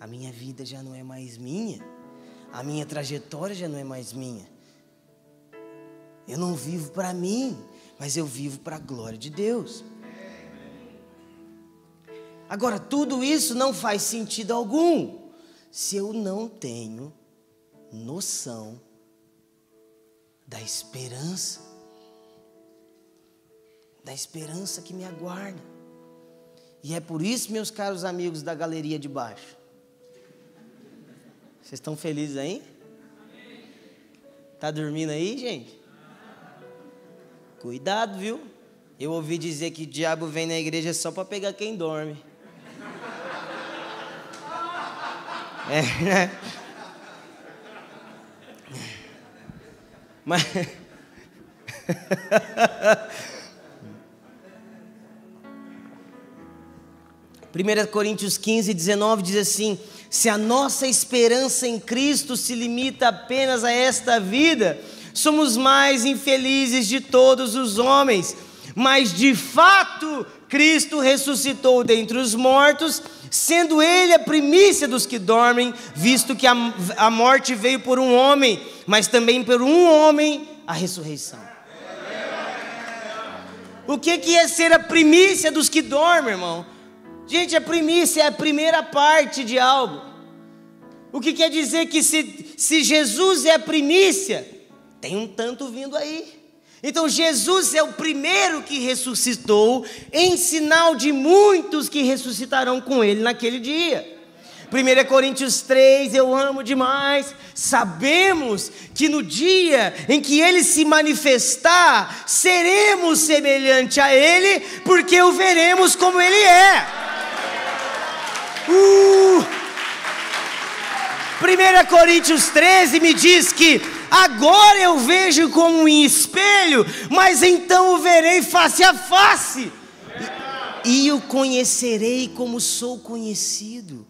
A minha vida já não é mais minha, a minha trajetória já não é mais minha. Eu não vivo para mim, mas eu vivo para a glória de Deus. Agora, tudo isso não faz sentido algum se eu não tenho noção da esperança, da esperança que me aguarda. E é por isso, meus caros amigos da galeria de baixo, vocês estão felizes aí? Tá dormindo aí, gente? Cuidado, viu? Eu ouvi dizer que o diabo vem na igreja só para pegar quem dorme. É, né? Mas. 1 Coríntios 15, 19 diz assim: Se a nossa esperança em Cristo se limita apenas a esta vida, somos mais infelizes de todos os homens. Mas de fato, Cristo ressuscitou dentre os mortos, sendo Ele a primícia dos que dormem, visto que a, a morte veio por um homem, mas também por um homem a ressurreição. O que, que é ser a primícia dos que dormem, irmão? Gente, a primícia é a primeira parte de algo. O que quer dizer que se, se Jesus é a primícia, tem um tanto vindo aí. Então Jesus é o primeiro que ressuscitou, em sinal de muitos que ressuscitarão com ele naquele dia. 1 Coríntios 3, eu amo demais. Sabemos que no dia em que ele se manifestar, seremos semelhante a ele, porque o veremos como ele é. Uh! 1 Coríntios 13 me diz que Agora eu vejo como um espelho, mas então o verei face a face. E, o conhecerei como sou conhecido.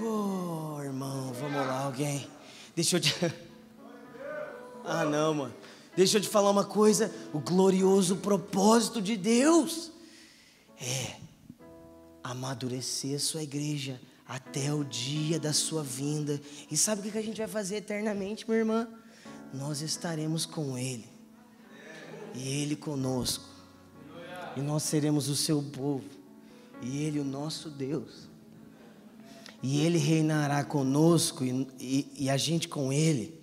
Oh, irmão, vamos lá, alguém. Deixa eu te. Ah, não, mano. Deixa eu te falar uma coisa. O glorioso propósito de Deus é amadurecer a sua igreja até o dia da sua vinda. E sabe o que a gente vai fazer eternamente, minha irmã? Nós estaremos com Ele, e Ele conosco, e nós seremos o seu povo, e Ele o nosso Deus, e Ele reinará conosco, e, e, e a gente com Ele.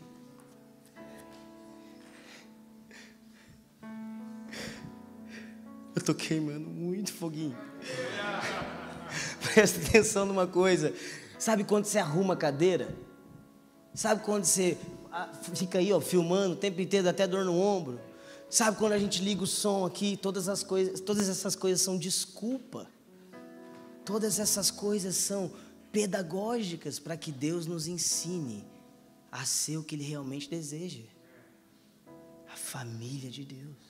Eu estou queimando muito foguinho. Presta atenção numa coisa. Sabe quando você arruma a cadeira? Sabe quando você ah, fica aí, ó, filmando o tempo inteiro, até dor no ombro? Sabe quando a gente liga o som aqui, todas as coisas, todas essas coisas são desculpa. Todas essas coisas são pedagógicas para que Deus nos ensine a ser o que Ele realmente deseja. A família de Deus.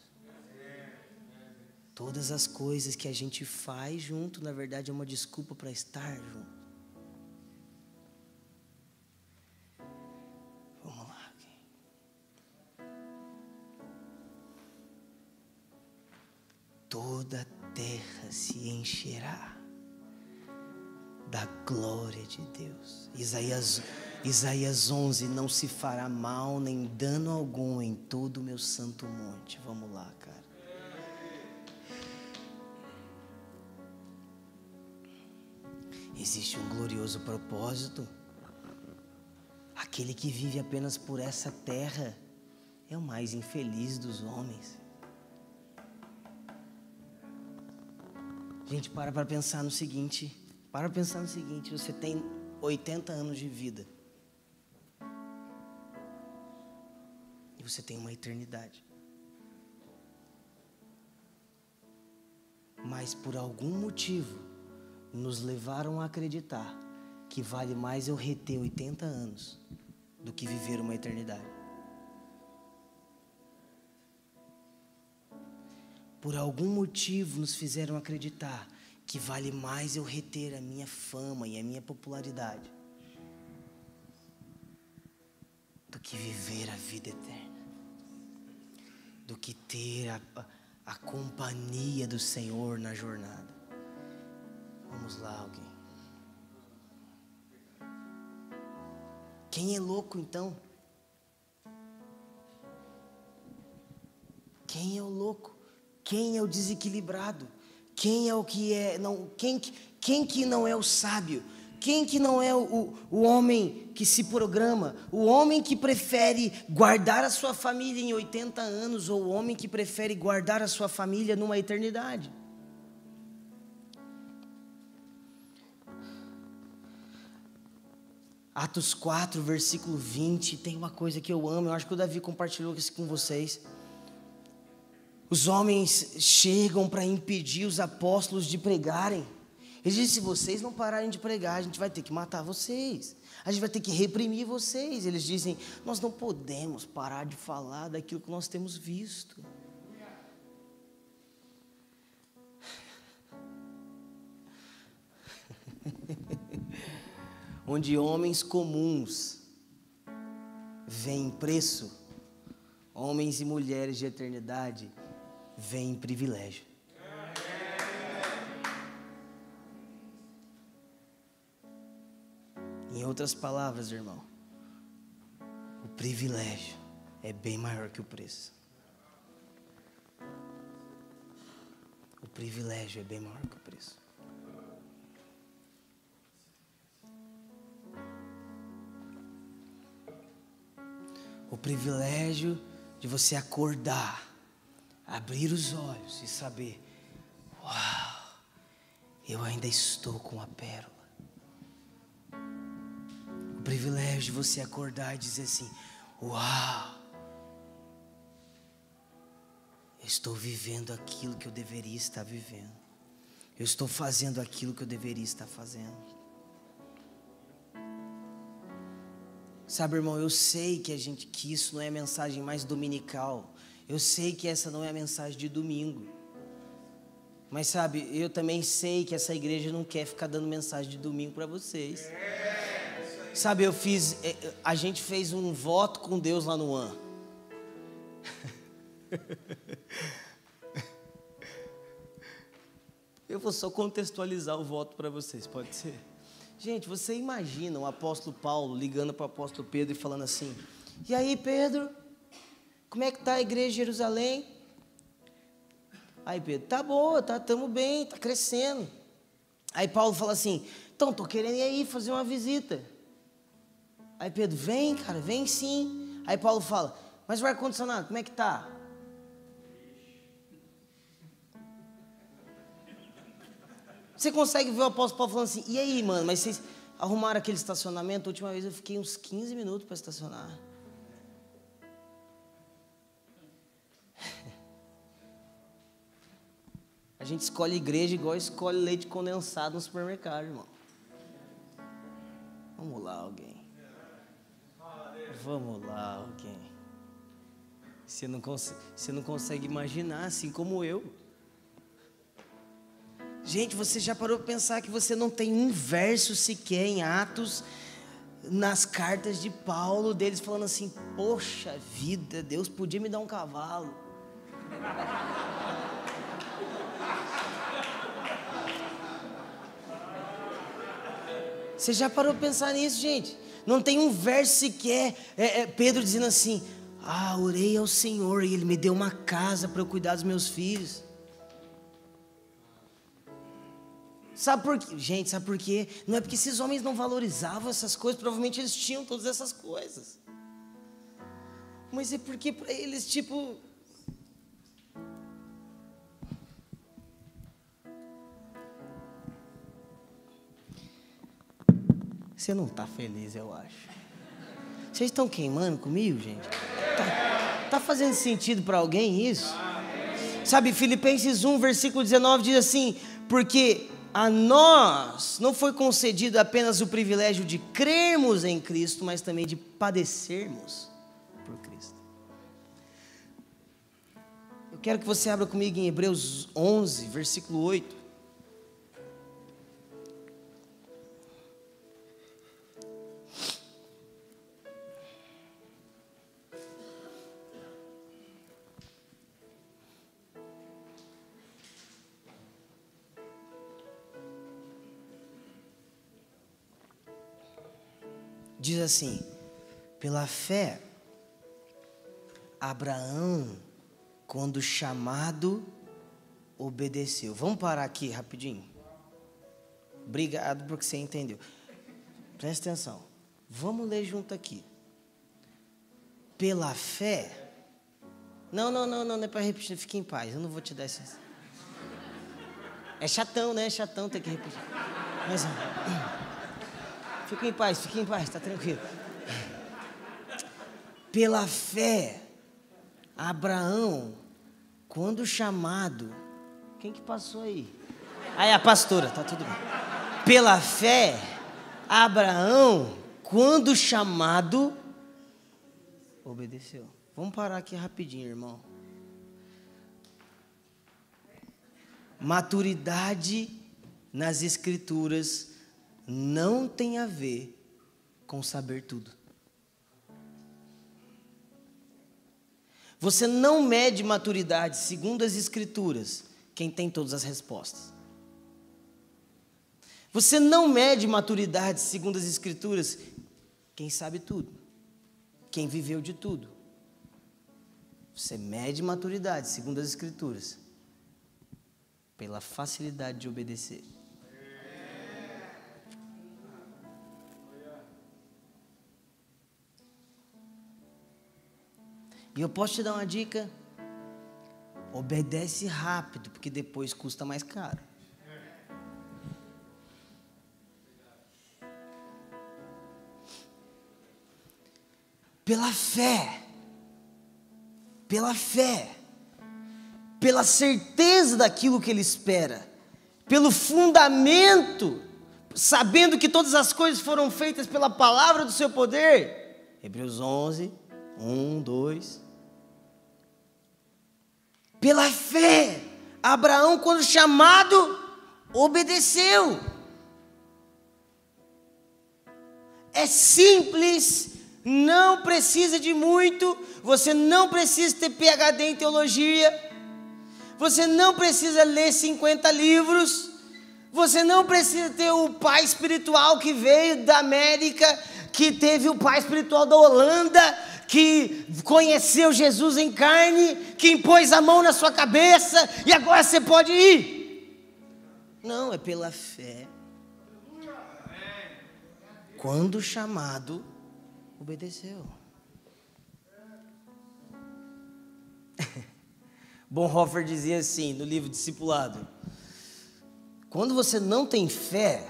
Todas as coisas que a gente faz junto, na verdade, é uma desculpa para estar junto. Vamos lá. Toda a terra se encherá da glória de Deus. Isaías, Isaías 11: Não se fará mal nem dano algum em todo o meu santo monte. Vamos lá, Existe um glorioso propósito. Aquele que vive apenas por essa terra é o mais infeliz dos homens. Gente, para para pensar no seguinte. Para pensar no seguinte: você tem 80 anos de vida. E você tem uma eternidade. Mas por algum motivo, nos levaram a acreditar que vale mais eu reter 80 anos do que viver uma eternidade. Por algum motivo nos fizeram acreditar que vale mais eu reter a minha fama e a minha popularidade do que viver a vida eterna, do que ter a, a companhia do Senhor na jornada. Vamos lá, alguém. Quem é louco então? Quem é o louco? Quem é o desequilibrado? Quem é o que é não quem quem que não é o sábio? Quem que não é o, o homem que se programa? O homem que prefere guardar a sua família em 80 anos ou o homem que prefere guardar a sua família numa eternidade? Atos 4, versículo 20, tem uma coisa que eu amo, eu acho que o Davi compartilhou isso com vocês. Os homens chegam para impedir os apóstolos de pregarem. Ele disse: se vocês não pararem de pregar, a gente vai ter que matar vocês. A gente vai ter que reprimir vocês. Eles dizem: nós não podemos parar de falar daquilo que nós temos visto. Onde homens comuns veem preço, homens e mulheres de eternidade vem privilégio. Em outras palavras, irmão, o privilégio é bem maior que o preço. O privilégio é bem maior que o preço. O privilégio de você acordar abrir os olhos e saber: Uau, eu ainda estou com a pérola. O privilégio de você acordar e dizer assim: Uau, eu estou vivendo aquilo que eu deveria estar vivendo. Eu estou fazendo aquilo que eu deveria estar fazendo. Sabe, irmão, eu sei que a gente que isso não é mensagem mais dominical. Eu sei que essa não é a mensagem de domingo. Mas sabe, eu também sei que essa igreja não quer ficar dando mensagem de domingo para vocês. Sabe, eu fiz, é, é, a gente fez um voto com Deus lá no AN. Eu vou só contextualizar o voto para vocês, pode ser? Gente, você imagina o apóstolo Paulo ligando para o apóstolo Pedro e falando assim: E aí, Pedro, como é que está a igreja de Jerusalém? Aí Pedro, tá boa, tá, estamos bem, tá crescendo. Aí Paulo fala assim, então tô querendo ir aí fazer uma visita. Aí Pedro, vem, cara, vem sim. Aí Paulo fala, mas o ar-condicionado, como é que tá? Você consegue ver o apóstolo Paulo falando assim, e aí, mano, mas vocês arrumaram aquele estacionamento? A última vez eu fiquei uns 15 minutos para estacionar. A gente escolhe igreja igual escolhe leite condensado no supermercado, irmão. Vamos lá, alguém. Vamos lá, alguém. Você não, você não consegue imaginar, assim como eu. Gente, você já parou para pensar que você não tem um verso sequer em Atos, nas cartas de Paulo, deles falando assim: Poxa vida, Deus podia me dar um cavalo. Você já parou para pensar nisso, gente? Não tem um verso sequer. É, é, Pedro dizendo assim: Ah, orei ao Senhor e Ele me deu uma casa para eu cuidar dos meus filhos. Sabe por quê? Gente, sabe por quê? Não é porque esses homens não valorizavam essas coisas, provavelmente eles tinham todas essas coisas. Mas é porque para eles, tipo, Você não está feliz, eu acho. Vocês estão queimando comigo, gente? Tá, tá fazendo sentido para alguém isso? Sabe, Filipenses 1, versículo 19 diz assim: Porque a nós não foi concedido apenas o privilégio de crermos em Cristo, mas também de padecermos por Cristo. Eu Quero que você abra comigo em Hebreus 11, versículo 8. Diz assim: pela fé, Abraão, quando chamado, obedeceu. Vamos parar aqui rapidinho. Obrigado porque você entendeu. Presta atenção. Vamos ler junto aqui. Pela fé. Não, não, não, não, não é para repetir. Fique em paz. Eu não vou te dar essa. É chatão, né? É chatão ter que repetir. Mas. Fique em paz, fique em paz, está tranquilo. Pela fé, Abraão, quando chamado, quem que passou aí? Aí a pastora, tá tudo bem. Pela fé, Abraão, quando chamado, obedeceu. Vamos parar aqui rapidinho, irmão. Maturidade nas escrituras não tem a ver com saber tudo. Você não mede maturidade segundo as Escrituras, quem tem todas as respostas. Você não mede maturidade segundo as Escrituras, quem sabe tudo, quem viveu de tudo. Você mede maturidade segundo as Escrituras, pela facilidade de obedecer. E eu posso te dar uma dica? Obedece rápido, porque depois custa mais caro. Pela fé, pela fé, pela certeza daquilo que ele espera, pelo fundamento, sabendo que todas as coisas foram feitas pela palavra do seu poder. Hebreus 11, 1, 2. Pela fé, Abraão, quando chamado, obedeceu. É simples, não precisa de muito, você não precisa ter PhD em teologia, você não precisa ler 50 livros, você não precisa ter o pai espiritual que veio da América, que teve o pai espiritual da Holanda, que conheceu Jesus em carne, que impôs a mão na sua cabeça e agora você pode ir. Não, é pela fé. Quando chamado, obedeceu. Bonhoeffer dizia assim no livro Discipulado: quando você não tem fé,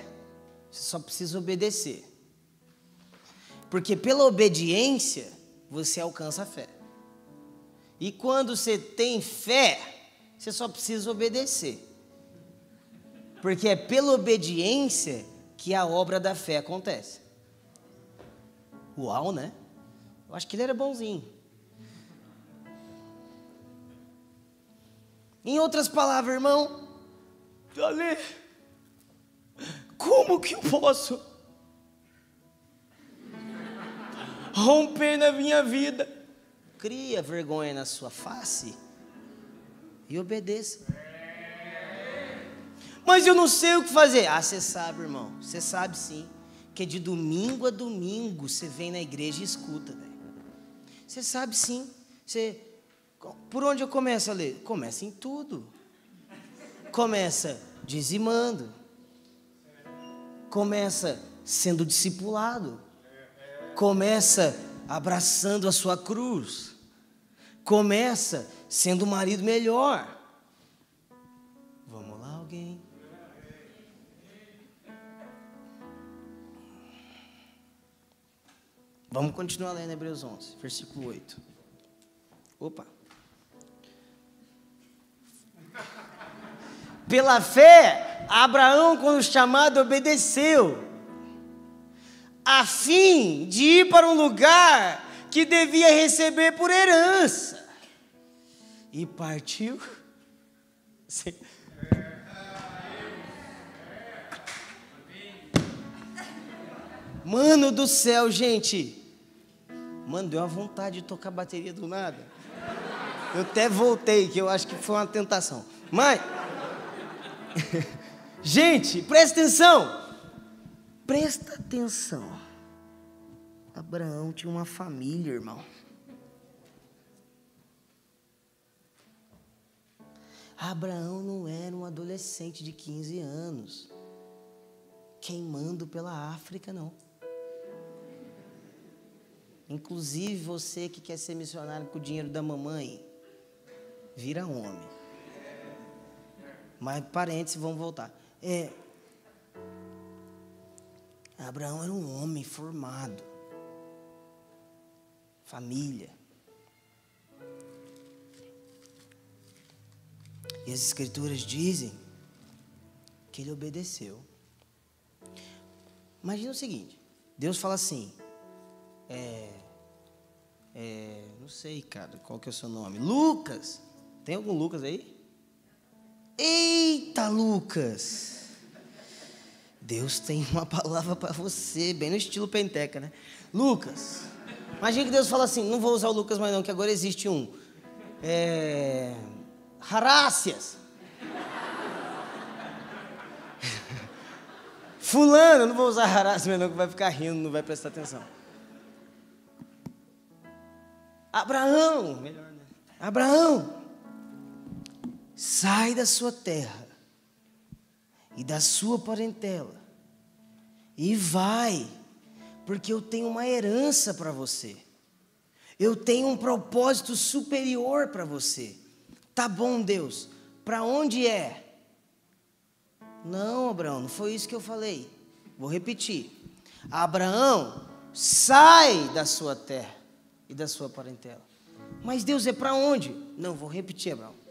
você só precisa obedecer. Porque pela obediência, você alcança a fé. E quando você tem fé, você só precisa obedecer. Porque é pela obediência que a obra da fé acontece. Uau, né? Eu acho que ele era bonzinho. Em outras palavras, irmão, como que eu posso romper na minha vida. Cria vergonha na sua face e obedeça. Mas eu não sei o que fazer. Ah, você sabe, irmão. Você sabe sim. Que de domingo a domingo você vem na igreja e escuta, Você sabe sim. Você, por onde eu começo a ler? Começa em tudo. Começa dizimando. Começa sendo discipulado começa abraçando a sua cruz, começa sendo um marido melhor. Vamos lá, alguém. Vamos continuar lendo Hebreus 11, versículo 8. Opa. Pela fé, Abraão, quando chamado, obedeceu a fim de ir para um lugar que devia receber por herança. e partiu. Sim. Mano do céu, gente. Mano, deu uma vontade de tocar bateria do nada. Eu até voltei, que eu acho que foi uma tentação. Mas. gente, presta atenção. Presta atenção. Abraão tinha uma família, irmão. Abraão não era um adolescente de 15 anos, queimando pela África, não. Inclusive você que quer ser missionário com o dinheiro da mamãe, vira homem. Mas parentes vão voltar. É, Abraão era um homem formado, família. E as Escrituras dizem que ele obedeceu. Imagina o seguinte: Deus fala assim, é, é, não sei, cara, qual que é o seu nome? Lucas. Tem algum Lucas aí? Eita, Lucas! Deus tem uma palavra para você, bem no estilo penteca, né? Lucas. Imagina que Deus fala assim: não vou usar o Lucas mais não, que agora existe um. É, Harácias. Fulano, não vou usar Harácias não, que vai ficar rindo, não vai prestar atenção. Abraão, melhor, né? Abraão, sai da sua terra e da sua parentela e vai, porque eu tenho uma herança para você. Eu tenho um propósito superior para você. Tá bom, Deus. Para onde é? Não, Abraão, não foi isso que eu falei. Vou repetir. Abraão, sai da sua terra e da sua parentela. Mas Deus é para onde? Não, vou repetir, Abraão.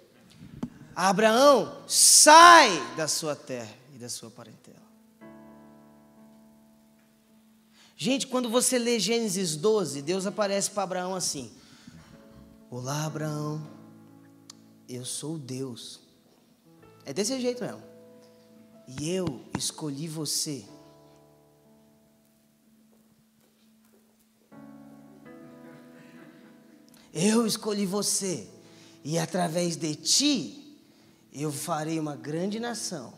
Abraão, sai da sua terra e da sua parentela. Gente, quando você lê Gênesis 12, Deus aparece para Abraão assim: Olá, Abraão, eu sou Deus. É desse jeito mesmo. E eu escolhi você Eu escolhi você, e através de ti, eu farei uma grande nação.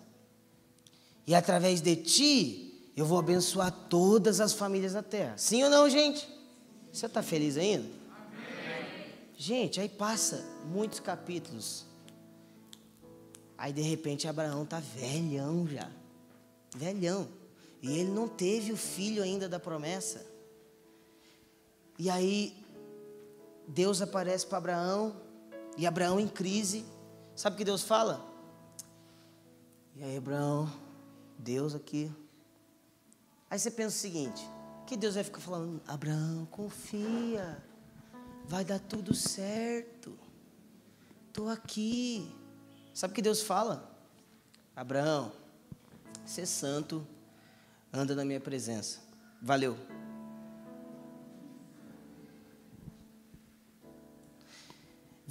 E através de ti, eu vou abençoar todas as famílias da terra. Sim ou não, gente? Você está feliz ainda? Amém. Gente, aí passa muitos capítulos. Aí de repente Abraão está velhão já. Velhão. E ele não teve o filho ainda da promessa. E aí Deus aparece para Abraão, e Abraão em crise. Sabe o que Deus fala? E aí, Abraão, Deus aqui. Aí você pensa o seguinte: que Deus vai ficar falando, Abraão, confia, vai dar tudo certo, estou aqui. Sabe o que Deus fala? Abraão, ser santo, anda na minha presença. Valeu.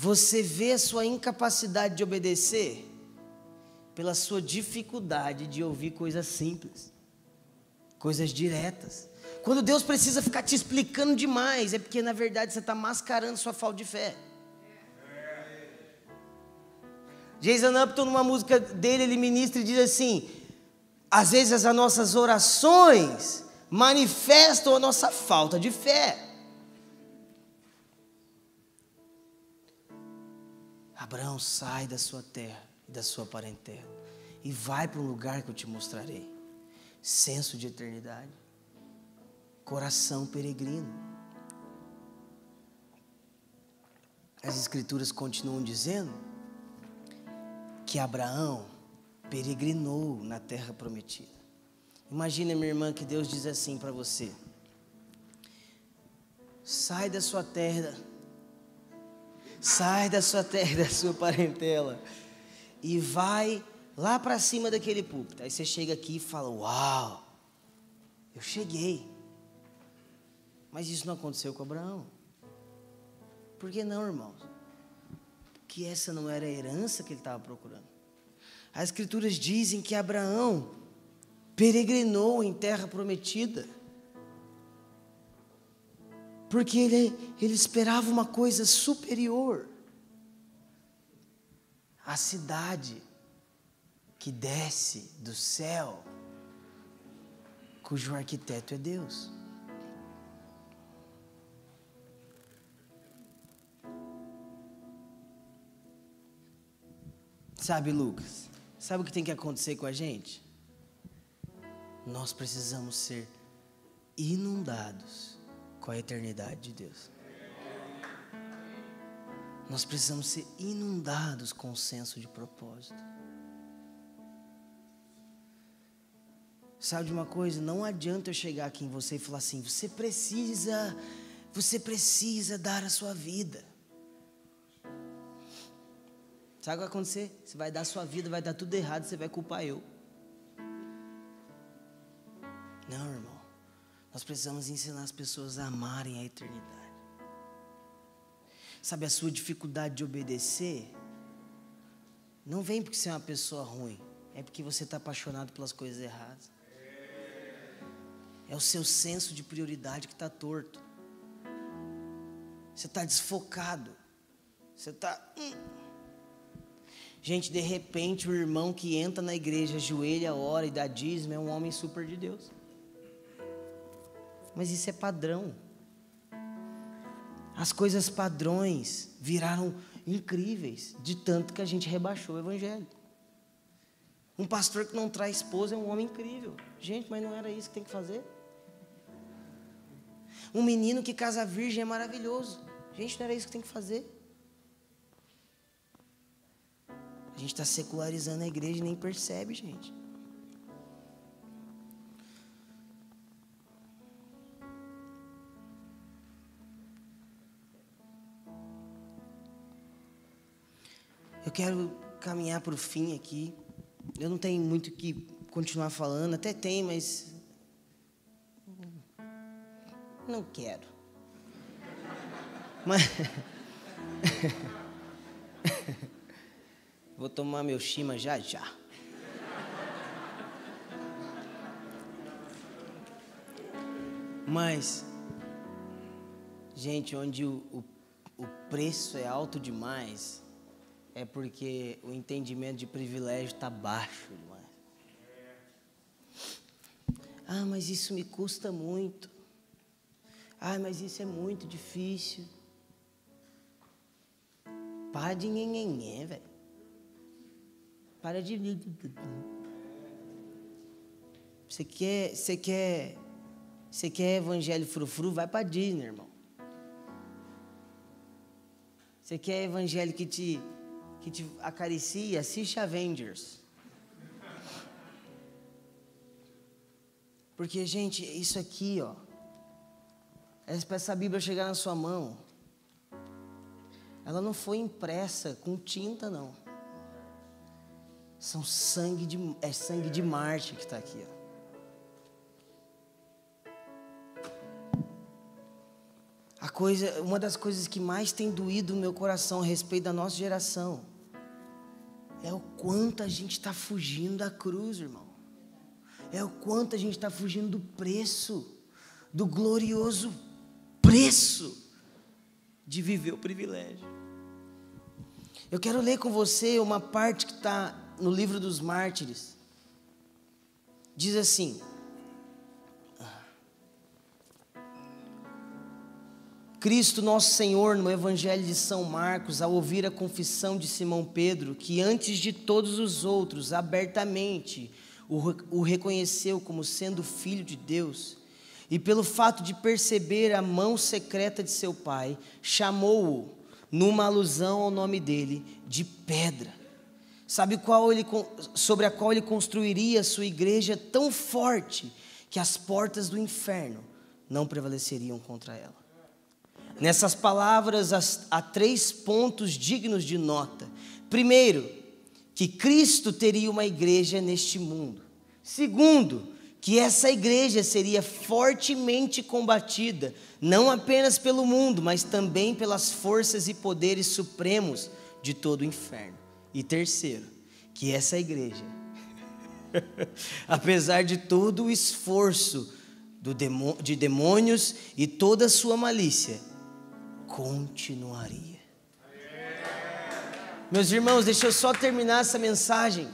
Você vê a sua incapacidade de obedecer pela sua dificuldade de ouvir coisas simples, coisas diretas. Quando Deus precisa ficar te explicando demais, é porque na verdade você está mascarando sua falta de fé. Jason Upton, numa música dele, ele ministra e diz assim: às vezes as nossas orações manifestam a nossa falta de fé. Abraão, sai da sua terra e da sua parentela e vai para um lugar que eu te mostrarei. Senso de eternidade, coração peregrino. As Escrituras continuam dizendo que Abraão peregrinou na terra prometida. Imagina, minha irmã, que Deus diz assim para você: sai da sua terra sai da sua terra, da sua parentela e vai lá para cima daquele púlpito. Aí você chega aqui e fala: Uau, eu cheguei. Mas isso não aconteceu com Abraão. Por que não, irmãos? que essa não era a herança que ele estava procurando. As Escrituras dizem que Abraão peregrinou em terra prometida, porque ele, ele esperava uma coisa superior a cidade que desce do céu, cujo arquiteto é Deus. Sabe, Lucas, sabe o que tem que acontecer com a gente? Nós precisamos ser inundados com a eternidade de Deus. Nós precisamos ser inundados com o senso de propósito. Sabe de uma coisa? Não adianta eu chegar aqui em você e falar assim: você precisa, você precisa dar a sua vida. Sabe o que vai acontecer? Você vai dar a sua vida, vai dar tudo errado, você vai culpar eu. Não, irmão. Nós precisamos ensinar as pessoas a amarem a eternidade. Sabe, a sua dificuldade de obedecer não vem porque você é uma pessoa ruim, é porque você está apaixonado pelas coisas erradas. É o seu senso de prioridade que está torto. Você está desfocado. Você está. Hum. Gente, de repente o irmão que entra na igreja, ajoelha, ora e dá dízimo é um homem super de Deus. Mas isso é padrão. As coisas padrões viraram incríveis, de tanto que a gente rebaixou o evangelho. Um pastor que não traz esposa é um homem incrível. Gente, mas não era isso que tem que fazer? Um menino que casa virgem é maravilhoso. Gente, não era isso que tem que fazer? A gente está secularizando a igreja e nem percebe, gente. Quero caminhar para o fim aqui. Eu não tenho muito que continuar falando, até tem, mas não quero. Mas vou tomar meu chima já já. Mas, gente, onde o, o, o preço é alto demais, é porque o entendimento de privilégio está baixo demais. Ah, mas isso me custa muito. Ah, mas isso é muito difícil. Para de nhenhenhé, velho. Para de. Você quer, você quer, você quer evangelho frufru? Vai para Disney, irmão. Você quer evangelho que te que te acaricia, assiste Avengers. Porque, gente, isso aqui, ó. É para essa Bíblia chegar na sua mão, ela não foi impressa com tinta, não. São sangue de, é sangue de Marte que está aqui, ó. A coisa, uma das coisas que mais tem doído no meu coração a respeito da nossa geração é o quanto a gente está fugindo da cruz, irmão. É o quanto a gente está fugindo do preço, do glorioso preço de viver o privilégio. Eu quero ler com você uma parte que está no livro dos mártires. Diz assim: Cristo Nosso Senhor, no Evangelho de São Marcos, ao ouvir a confissão de Simão Pedro, que antes de todos os outros, abertamente, o, reconheceu como sendo filho de Deus, e pelo fato de perceber a mão secreta de seu pai, chamou-o, numa alusão ao nome dele, de pedra. Sabe qual ele, sobre a qual ele construiria a sua igreja tão forte que as portas do inferno não prevaleceriam contra ela. Nessas palavras há três pontos dignos de nota. Primeiro, que Cristo teria uma igreja neste mundo. Segundo, que essa igreja seria fortemente combatida, não apenas pelo mundo, mas também pelas forças e poderes supremos de todo o inferno. E terceiro, que essa igreja, apesar de todo o esforço de demônios e toda a sua malícia, continuaria. Meus irmãos, deixa eu só terminar essa mensagem.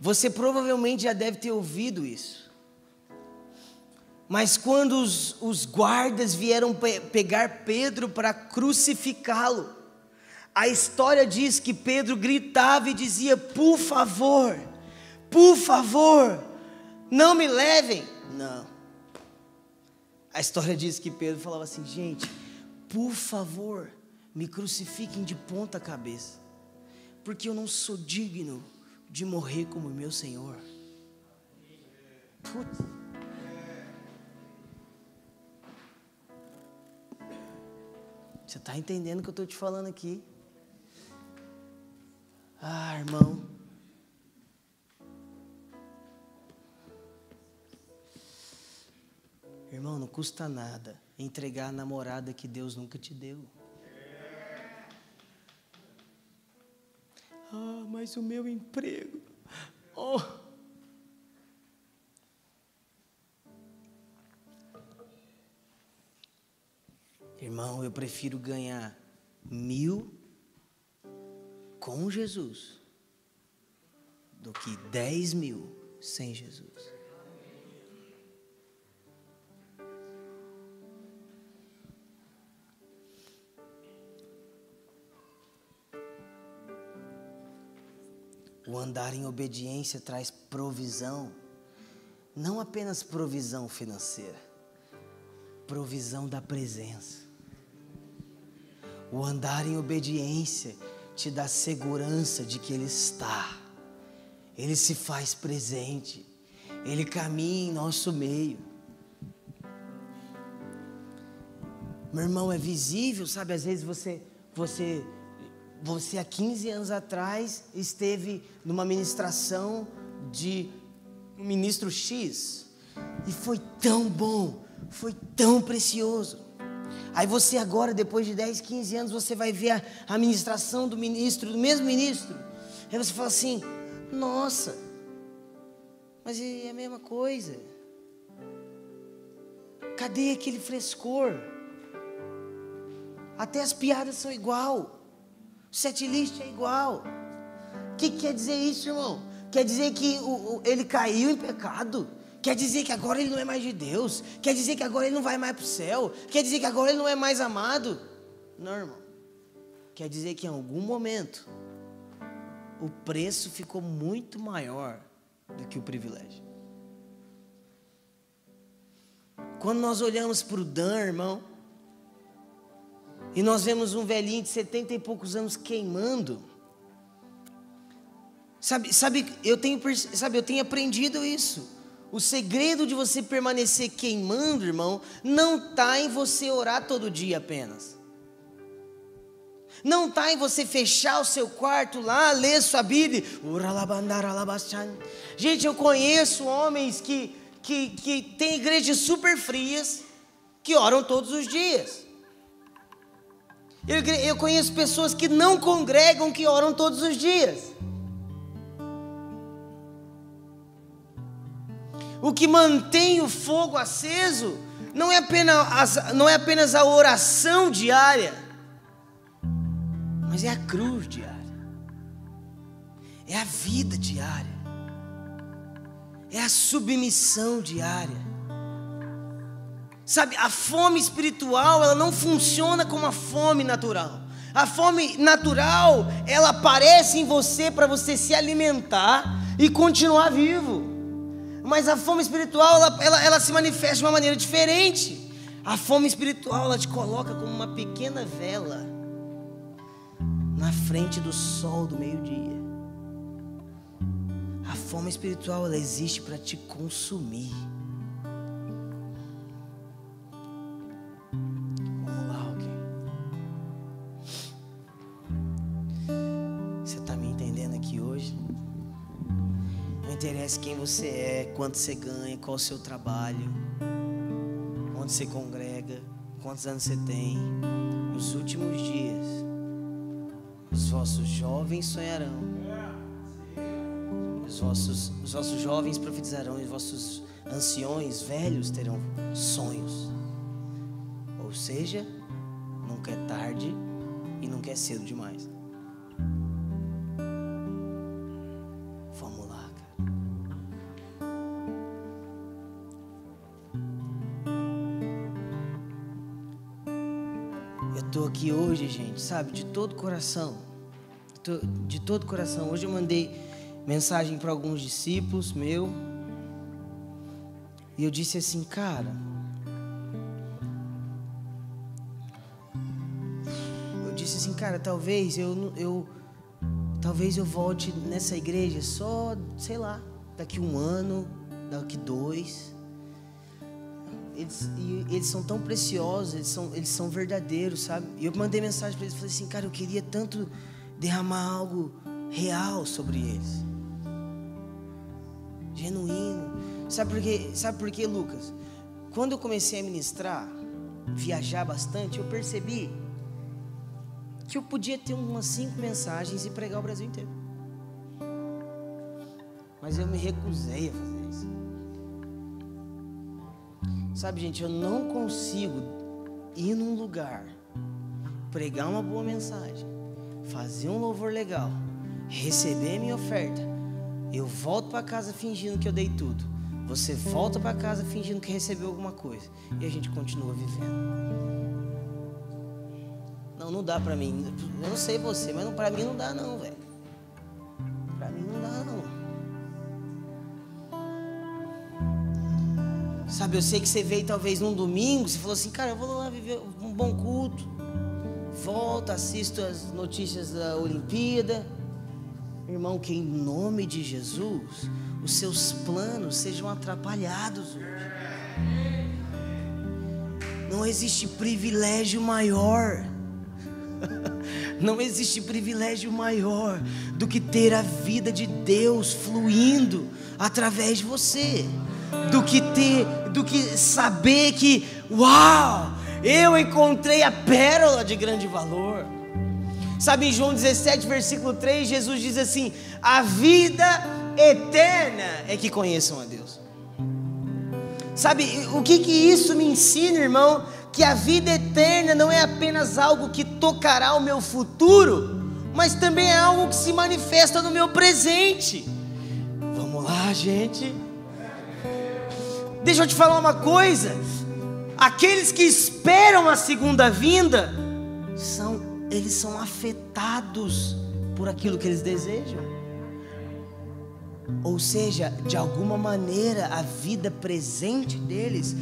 Você provavelmente já deve ter ouvido isso. Mas quando os, os guardas vieram pe pegar Pedro para crucificá-lo, a história diz que Pedro gritava e dizia: Por favor, por favor, não me levem. Não. A história diz que Pedro falava assim: Gente, por favor, me crucifiquem de ponta cabeça, porque eu não sou digno de morrer como meu Senhor. Putz. Você está entendendo o que eu estou te falando aqui? Ah, irmão. Irmão, não custa nada entregar a namorada que Deus nunca te deu. Ah, mas o meu emprego. Oh. Irmão, eu prefiro ganhar mil com Jesus do que dez mil sem Jesus. O andar em obediência traz provisão, não apenas provisão financeira, provisão da presença. O andar em obediência te dá segurança de que Ele está, Ele se faz presente, Ele caminha em nosso meio. Meu irmão, é visível, sabe? Às vezes você, você você há 15 anos atrás esteve numa ministração de um ministro X e foi tão bom, foi tão precioso. Aí você agora, depois de 10, 15 anos, você vai ver a, a ministração do ministro, do mesmo ministro. Aí você fala assim: nossa, mas é a mesma coisa. Cadê aquele frescor? Até as piadas são igual. Setlist é igual. O que quer dizer isso, irmão? Quer dizer que o, o, ele caiu em pecado. Quer dizer que agora ele não é mais de Deus. Quer dizer que agora ele não vai mais para o céu. Quer dizer que agora ele não é mais amado. Não, irmão. Quer dizer que em algum momento o preço ficou muito maior do que o privilégio. Quando nós olhamos para o Dan, irmão, e nós vemos um velhinho de setenta e poucos anos queimando. Sabe, sabe, eu tenho, sabe, eu tenho aprendido isso. O segredo de você permanecer queimando, irmão, não está em você orar todo dia apenas. Não está em você fechar o seu quarto lá, ler sua Bíblia. Gente, eu conheço homens que, que, que têm igrejas super frias, que oram todos os dias. Eu, eu conheço pessoas que não congregam, que oram todos os dias. O que mantém o fogo aceso não é apenas, não é apenas a oração diária, mas é a cruz diária, é a vida diária, é a submissão diária. Sabe, a fome espiritual, ela não funciona como a fome natural. A fome natural, ela aparece em você para você se alimentar e continuar vivo. Mas a fome espiritual, ela, ela, ela se manifesta de uma maneira diferente. A fome espiritual, ela te coloca como uma pequena vela na frente do sol do meio-dia. A fome espiritual, ela existe para te consumir. Você é, quanto você ganha, qual o seu trabalho, onde você congrega, quantos anos você tem. Nos últimos dias, Os vossos jovens sonharão. Os vossos, os vossos jovens profetizarão. E os vossos anciões, velhos, terão sonhos. Ou seja, nunca é tarde e nunca é cedo demais. Gente, sabe, de todo coração. De todo coração. Hoje eu mandei mensagem para alguns discípulos meu. E eu disse assim, cara, eu disse assim, cara, talvez eu, eu talvez eu volte nessa igreja só, sei lá, daqui um ano, daqui dois. Eles, e eles são tão preciosos, eles são, eles são verdadeiros, sabe? E eu mandei mensagem para eles, falei assim, cara, eu queria tanto derramar algo real sobre eles, genuíno. Sabe por quê? Sabe por quê, Lucas? Quando eu comecei a ministrar, viajar bastante, eu percebi que eu podia ter umas cinco mensagens e pregar o Brasil inteiro. Mas eu me recusei a fazer isso. Sabe, gente, eu não consigo ir num lugar, pregar uma boa mensagem, fazer um louvor legal, receber minha oferta. Eu volto para casa fingindo que eu dei tudo. Você volta para casa fingindo que recebeu alguma coisa. E a gente continua vivendo. Não, não dá pra mim. Eu não sei você, mas pra mim não dá não, velho. Pra mim não dá não. Sabe, eu sei que você veio talvez num domingo, você falou assim, cara, eu vou lá viver um bom culto. Volta, assisto as notícias da Olimpíada. Irmão, que em nome de Jesus, os seus planos sejam atrapalhados hoje. Não existe privilégio maior. Não existe privilégio maior do que ter a vida de Deus fluindo através de você. Do que ter, do que saber que, uau, eu encontrei a pérola de grande valor. Sabe, em João 17, versículo 3, Jesus diz assim: A vida eterna é que conheçam a Deus. Sabe, o que que isso me ensina, irmão? Que a vida eterna não é apenas algo que tocará o meu futuro, mas também é algo que se manifesta no meu presente. Vamos lá, gente. Deixa eu te falar uma coisa. Aqueles que esperam a segunda vinda são eles são afetados por aquilo que eles desejam. Ou seja, de alguma maneira a vida presente deles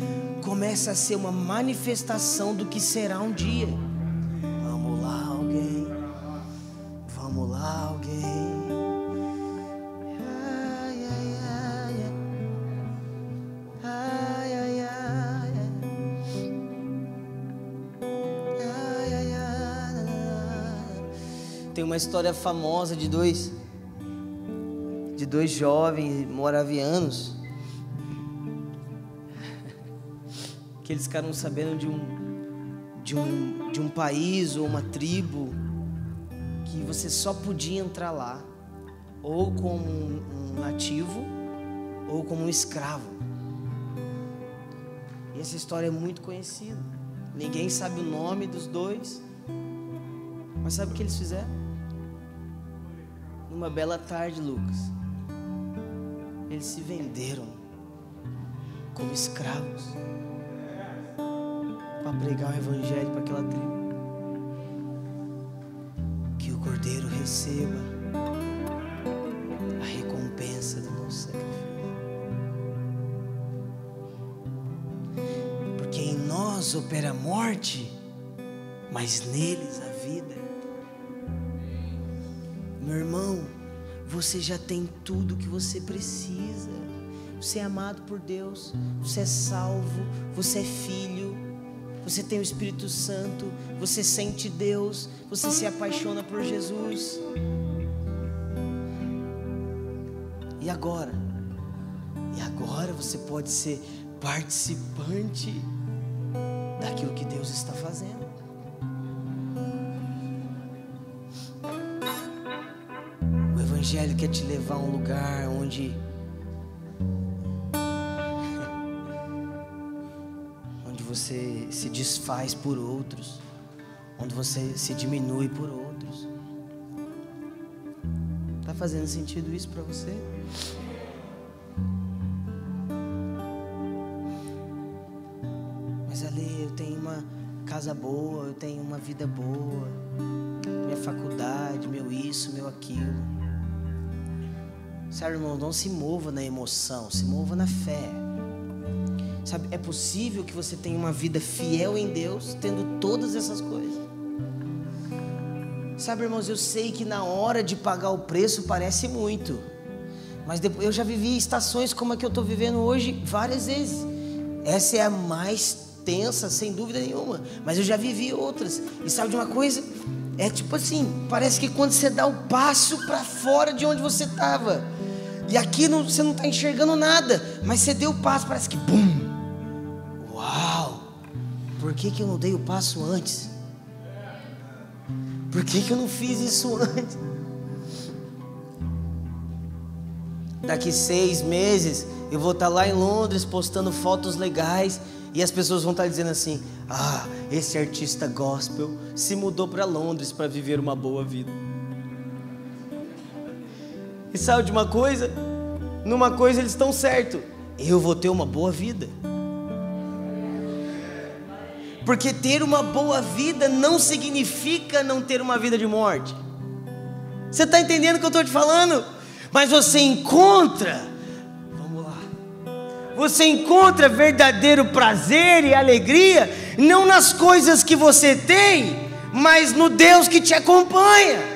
começa a ser uma manifestação do que será um dia. Vamos lá, alguém. Vamos lá, alguém. Tem uma história famosa de dois de dois jovens moravianos que eles ficaram sabendo de um de um de um país ou uma tribo que você só podia entrar lá ou como um, nativo ou como um escravo. E essa história é muito conhecida. Ninguém sabe o nome dos dois. Mas sabe o que eles fizeram? Numa bela tarde, Lucas, eles se venderam como escravos para pregar o evangelho para aquela tribo. Que o cordeiro receba a recompensa do nosso sacrifício. Porque em nós opera a morte, mas neles a vida. Meu irmão, você já tem tudo que você precisa. Você é amado por Deus, você é salvo, você é filho, você tem o Espírito Santo, você sente Deus, você se apaixona por Jesus. E agora? E agora você pode ser participante daquilo que Deus está fazendo. Evangelho quer te levar a um lugar onde onde você se desfaz por outros, onde você se diminui por outros. Tá fazendo sentido isso para você? Mas ali eu tenho uma casa boa, eu tenho uma vida boa, minha faculdade, meu isso, meu aquilo. Sabe, irmão, não se mova na emoção, se mova na fé. Sabe, é possível que você tenha uma vida fiel em Deus, tendo todas essas coisas. Sabe, irmãos, eu sei que na hora de pagar o preço parece muito. Mas depois, eu já vivi estações como a que eu estou vivendo hoje várias vezes. Essa é a mais tensa, sem dúvida nenhuma. Mas eu já vivi outras. E sabe de uma coisa? É tipo assim, parece que quando você dá o passo para fora de onde você estava, e aqui não, você não está enxergando nada, mas você deu o passo, parece que bum! Uau! Por que, que eu não dei o passo antes? Por que, que eu não fiz isso antes? Daqui seis meses eu vou estar tá lá em Londres postando fotos legais e as pessoas vão estar tá dizendo assim: Ah, esse artista gospel se mudou para Londres para viver uma boa vida. E sabe de uma coisa? Numa coisa eles estão certo. Eu vou ter uma boa vida. Porque ter uma boa vida não significa não ter uma vida de morte. Você está entendendo o que eu estou te falando? Mas você encontra, vamos lá, você encontra verdadeiro prazer e alegria, não nas coisas que você tem, mas no Deus que te acompanha.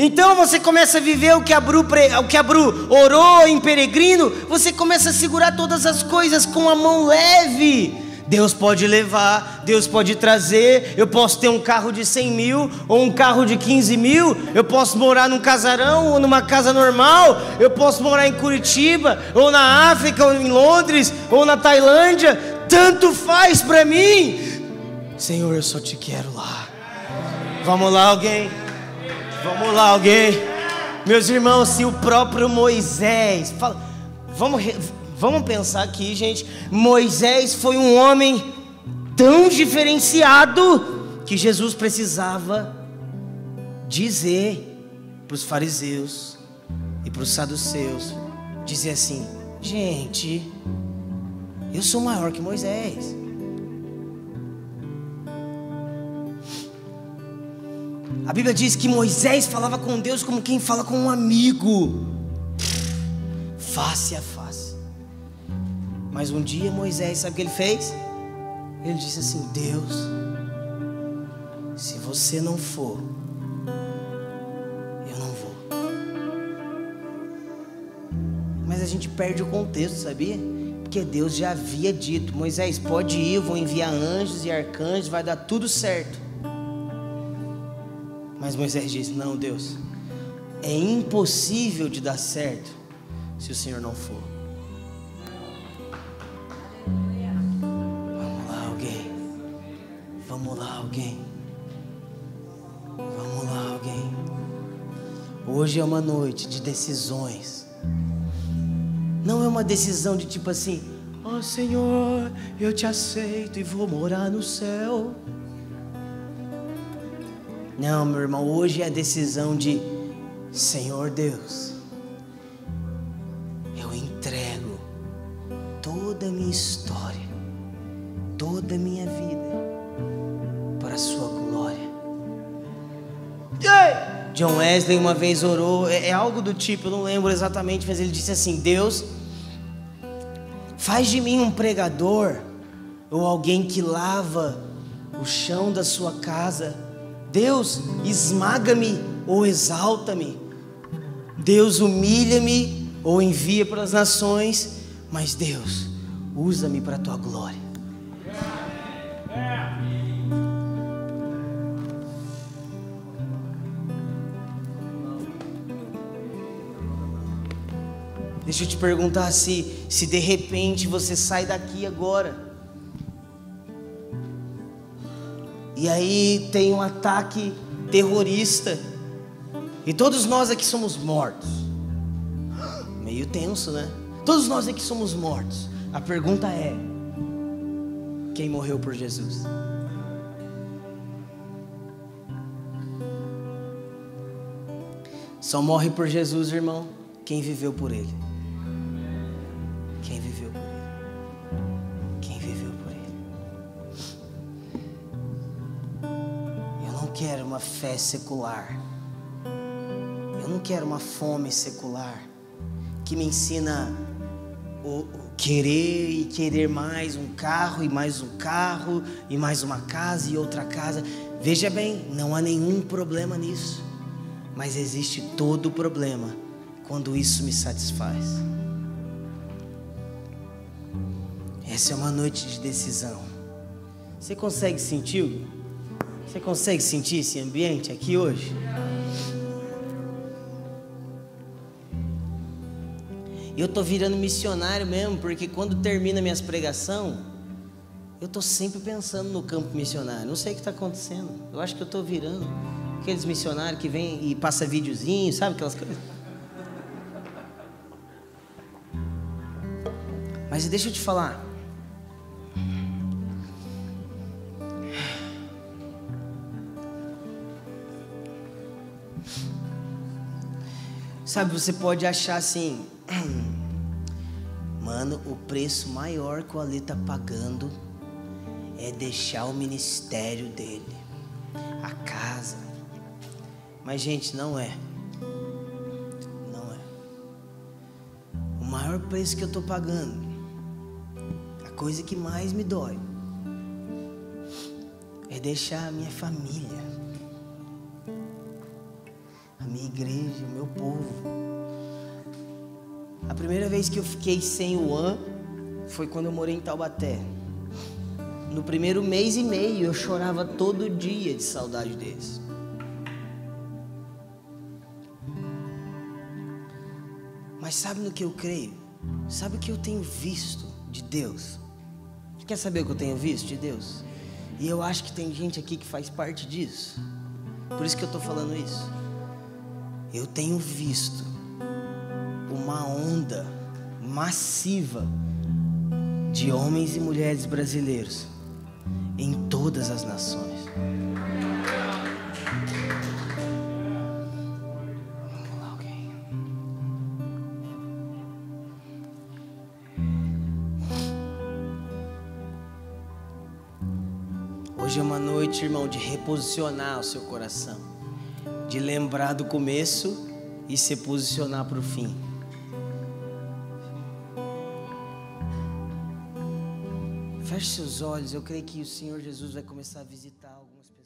Então você começa a viver o que a Bru, o que a Bru orou em peregrino, você começa a segurar todas as coisas com a mão leve. Deus pode levar, Deus pode trazer. Eu posso ter um carro de 100 mil ou um carro de 15 mil. Eu posso morar num casarão ou numa casa normal. Eu posso morar em Curitiba ou na África ou em Londres ou na Tailândia. Tanto faz para mim. Senhor, eu só te quero lá. Vamos lá, alguém. Vamos lá, alguém. Meus irmãos, se o próprio Moisés. Fala, vamos, vamos pensar aqui, gente. Moisés foi um homem tão diferenciado que Jesus precisava dizer para os fariseus e para os saduceus: dizer assim, gente, eu sou maior que Moisés. A Bíblia diz que Moisés falava com Deus como quem fala com um amigo, face a face. Mas um dia Moisés, sabe o que ele fez? Ele disse assim: Deus, se você não for, eu não vou. Mas a gente perde o contexto, sabia? Porque Deus já havia dito: Moisés, pode ir, vou enviar anjos e arcanjos, vai dar tudo certo. Mas Moisés disse: Não, Deus, é impossível de dar certo se o Senhor não for. Vamos lá, alguém. Vamos lá, alguém. Vamos lá, alguém. Hoje é uma noite de decisões. Não é uma decisão de tipo assim: Ó oh, Senhor, eu te aceito e vou morar no céu. Não, meu irmão, hoje é a decisão de Senhor Deus, eu entrego toda a minha história, toda a minha vida para a sua glória. John Wesley uma vez orou, é, é algo do tipo, eu não lembro exatamente, mas ele disse assim: Deus, faz de mim um pregador ou alguém que lava o chão da sua casa Deus esmaga-me ou exalta-me. Deus humilha-me ou envia para as nações, mas Deus usa-me para a tua glória. Deixa eu te perguntar se, se de repente você sai daqui agora E aí tem um ataque terrorista E todos nós aqui somos mortos. Meio tenso, né? Todos nós aqui somos mortos. A pergunta é: quem morreu por Jesus? Só morre por Jesus, irmão, quem viveu por Ele. Quem viveu quero uma fé secular. Eu não quero uma fome secular que me ensina o, o querer e querer mais um carro e mais um carro e mais uma casa e outra casa. Veja bem, não há nenhum problema nisso mas existe todo o problema quando isso me satisfaz. Essa é uma noite de decisão. Você consegue sentir? Você consegue sentir esse ambiente aqui hoje? Eu tô virando missionário mesmo, porque quando termina minhas pregação, eu tô sempre pensando no campo missionário. Não sei o que está acontecendo. Eu acho que eu tô virando. Aqueles missionários que vêm e passa videozinho, sabe aquelas coisas? Mas deixa eu te falar. Sabe, você pode achar assim, mano, o preço maior que o Ali tá pagando é deixar o ministério dele, a casa, mas, gente, não é. Não é. O maior preço que eu estou pagando, a coisa que mais me dói, é deixar a minha família, minha igreja, o meu povo. A primeira vez que eu fiquei sem o An foi quando eu morei em Taubaté. No primeiro mês e meio eu chorava todo dia de saudade deles. Mas sabe no que eu creio? Sabe o que eu tenho visto de Deus? Quer saber o que eu tenho visto de Deus? E eu acho que tem gente aqui que faz parte disso. Por isso que eu estou falando isso. Eu tenho visto uma onda massiva de homens e mulheres brasileiros em todas as nações. Hoje é uma noite, irmão, de reposicionar o seu coração, de lembrar do começo e se posicionar para o fim. Feche seus olhos, eu creio que o Senhor Jesus vai começar a visitar algumas pessoas.